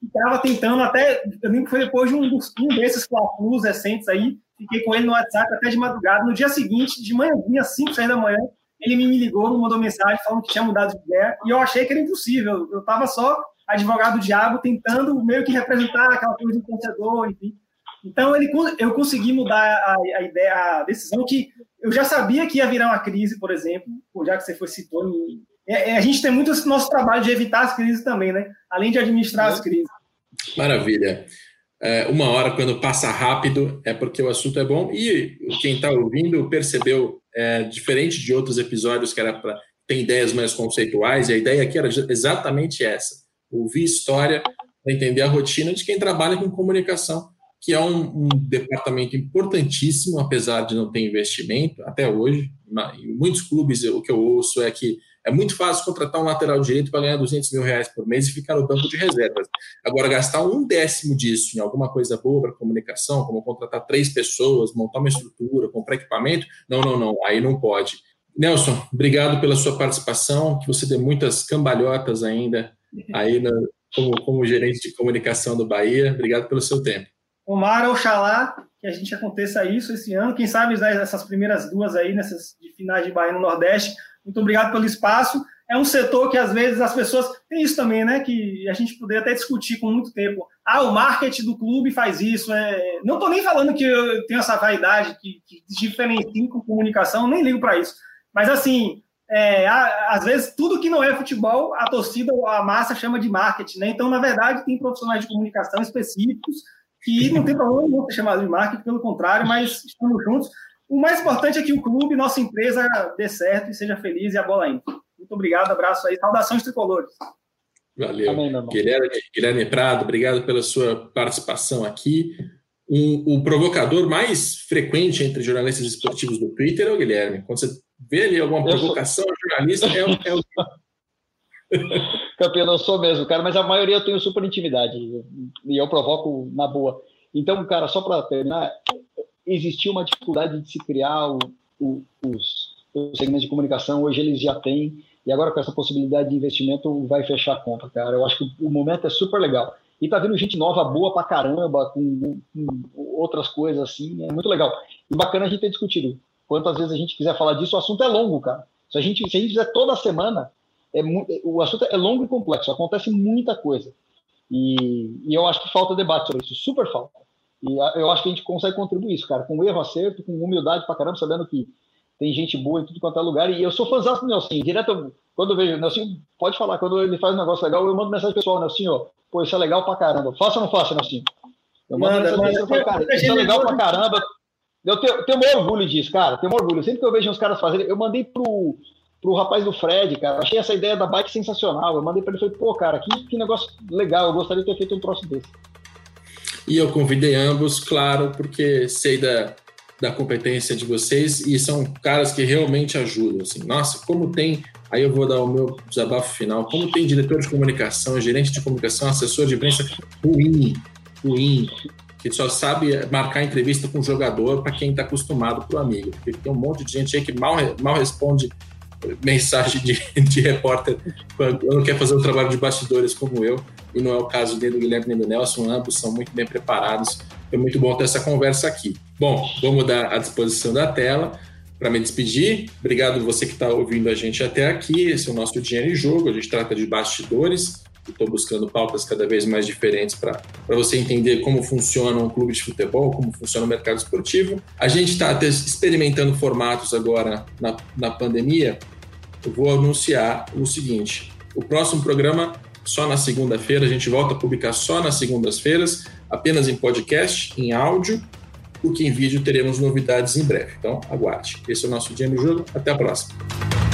estava tentando até, eu lembro que foi depois de um, um desses fla recentes aí, Fiquei com ele no WhatsApp até de madrugada. No dia seguinte, de manhãzinha, 5, 6 da manhã, ele me ligou, me mandou mensagem falando que tinha mudado de ideia. E eu achei que era impossível. Eu estava só advogado do diabo tentando meio que representar aquela coisa do torcedor, enfim. Então ele, eu consegui mudar a, a, ideia, a decisão que eu já sabia que ia virar uma crise, por exemplo, já que você foi citou. É, é, a gente tem muito esse nosso trabalho de evitar as crises também, né? Além de administrar as crises. Maravilha. É, uma hora, quando passa rápido, é porque o assunto é bom. E quem está ouvindo percebeu, é, diferente de outros episódios que era para ter ideias mais conceituais, e a ideia aqui era exatamente essa: ouvir história para entender a rotina de quem trabalha com comunicação, que é um, um, departamento importantíssimo, apesar de não ter investimento até hoje. Em muitos clubes, o que eu ouço é que é muito fácil contratar um lateral direito para ganhar 200 mil reais por mês e ficar no banco de reservas. Agora, gastar um décimo disso em alguma coisa boa para comunicação, como contratar três pessoas, montar uma estrutura, comprar equipamento, não, não, não, aí não pode. Nelson, obrigado pela sua participação, que você dê muitas cambalhotas ainda aí como, como gerente de comunicação do Bahia. Obrigado pelo seu tempo. Omar, oxalá que a gente aconteça isso esse ano. Quem sabe né, essas primeiras duas aí, nessas de finais de Bahia no Nordeste. Muito obrigado pelo espaço. É um setor que às vezes as pessoas. Tem isso também, né? Que a gente poderia até discutir com muito tempo. Ah, o marketing do clube faz isso. É... Não estou nem falando que eu tenho essa vaidade que, que diferencia com comunicação, nem ligo para isso. Mas assim, é, às vezes tudo que não é futebol, a torcida, a massa chama de marketing, né? Então, na verdade, tem profissionais de comunicação específicos que não tem problema nenhum ser chamado de marketing, pelo contrário, mas estamos juntos. O mais importante é que o clube, nossa empresa, dê certo e seja feliz e a bola entra. Muito obrigado, abraço aí, saudações tricolores. Valeu. Amém, Guilherme, Guilherme Prado, obrigado pela sua participação aqui. Um, o provocador mais frequente entre jornalistas esportivos do Twitter é o Guilherme. Quando você vê ali alguma provocação sou... jornalista, é o. É o... Campeão, eu sou mesmo, cara, mas a maioria eu tenho super intimidade e eu provoco na boa. Então, cara, só para terminar, existia uma dificuldade de se criar o, o, os, os segmentos de comunicação, hoje eles já têm, e agora com essa possibilidade de investimento vai fechar a conta, cara. Eu acho que o momento é super legal. E tá vindo gente nova, boa pra caramba, com, com outras coisas assim, é muito legal. E bacana a gente ter discutido. Quantas vezes a gente quiser falar disso, o assunto é longo, cara. Se a gente, se a gente fizer toda semana, é, o assunto é longo e complexo, acontece muita coisa. E, e, eu acho que falta debate sobre isso, super falta. E eu acho que a gente consegue contribuir isso, cara, com erro, acerto, com humildade pra caramba, sabendo que tem gente boa em tudo quanto é lugar. E eu sou fãzão do Nelson. Direto, quando eu vejo, Nelson, pode falar, quando ele faz um negócio legal, eu mando mensagem pessoal, Nelson, ó, pô, isso é legal pra caramba. Faça ou não faça, Nelson? Eu mando manda, mensagem pessoal, falo, cara, isso é legal pra caramba. Eu tenho, tenho orgulho disso, cara, tenho orgulho. Sempre que eu vejo uns caras fazerem, eu mandei pro, pro rapaz do Fred, cara, achei essa ideia da bike sensacional. Eu mandei pra ele e falei, pô, cara, que, que negócio legal, eu gostaria de ter feito um troço desse. E eu convidei ambos, claro, porque sei da, da competência de vocês e são caras que realmente ajudam. Assim, nossa, como tem. Aí eu vou dar o meu desabafo final. Como tem diretor de comunicação, gerente de comunicação, assessor de imprensa ruim, ruim, que só sabe marcar entrevista com o jogador para quem está acostumado para o amigo. Porque tem um monte de gente aí que mal, mal responde mensagem de, de repórter quando não quer fazer um trabalho de bastidores como eu, e não é o caso nem do Guilherme nem do Nelson, ambos são muito bem preparados. Foi muito bom ter essa conversa aqui. Bom, vou mudar a disposição da tela para me despedir. Obrigado você que está ouvindo a gente até aqui. Esse é o nosso Dinheiro em Jogo. A gente trata de bastidores. Estou buscando pautas cada vez mais diferentes para você entender como funciona um clube de futebol, como funciona o mercado esportivo. A gente está experimentando formatos agora na, na pandemia eu vou anunciar o seguinte: o próximo programa só na segunda-feira, a gente volta a publicar só nas segundas-feiras, apenas em podcast, em áudio, porque em vídeo teremos novidades em breve. Então, aguarde. Esse é o nosso dia no jogo. Até a próxima.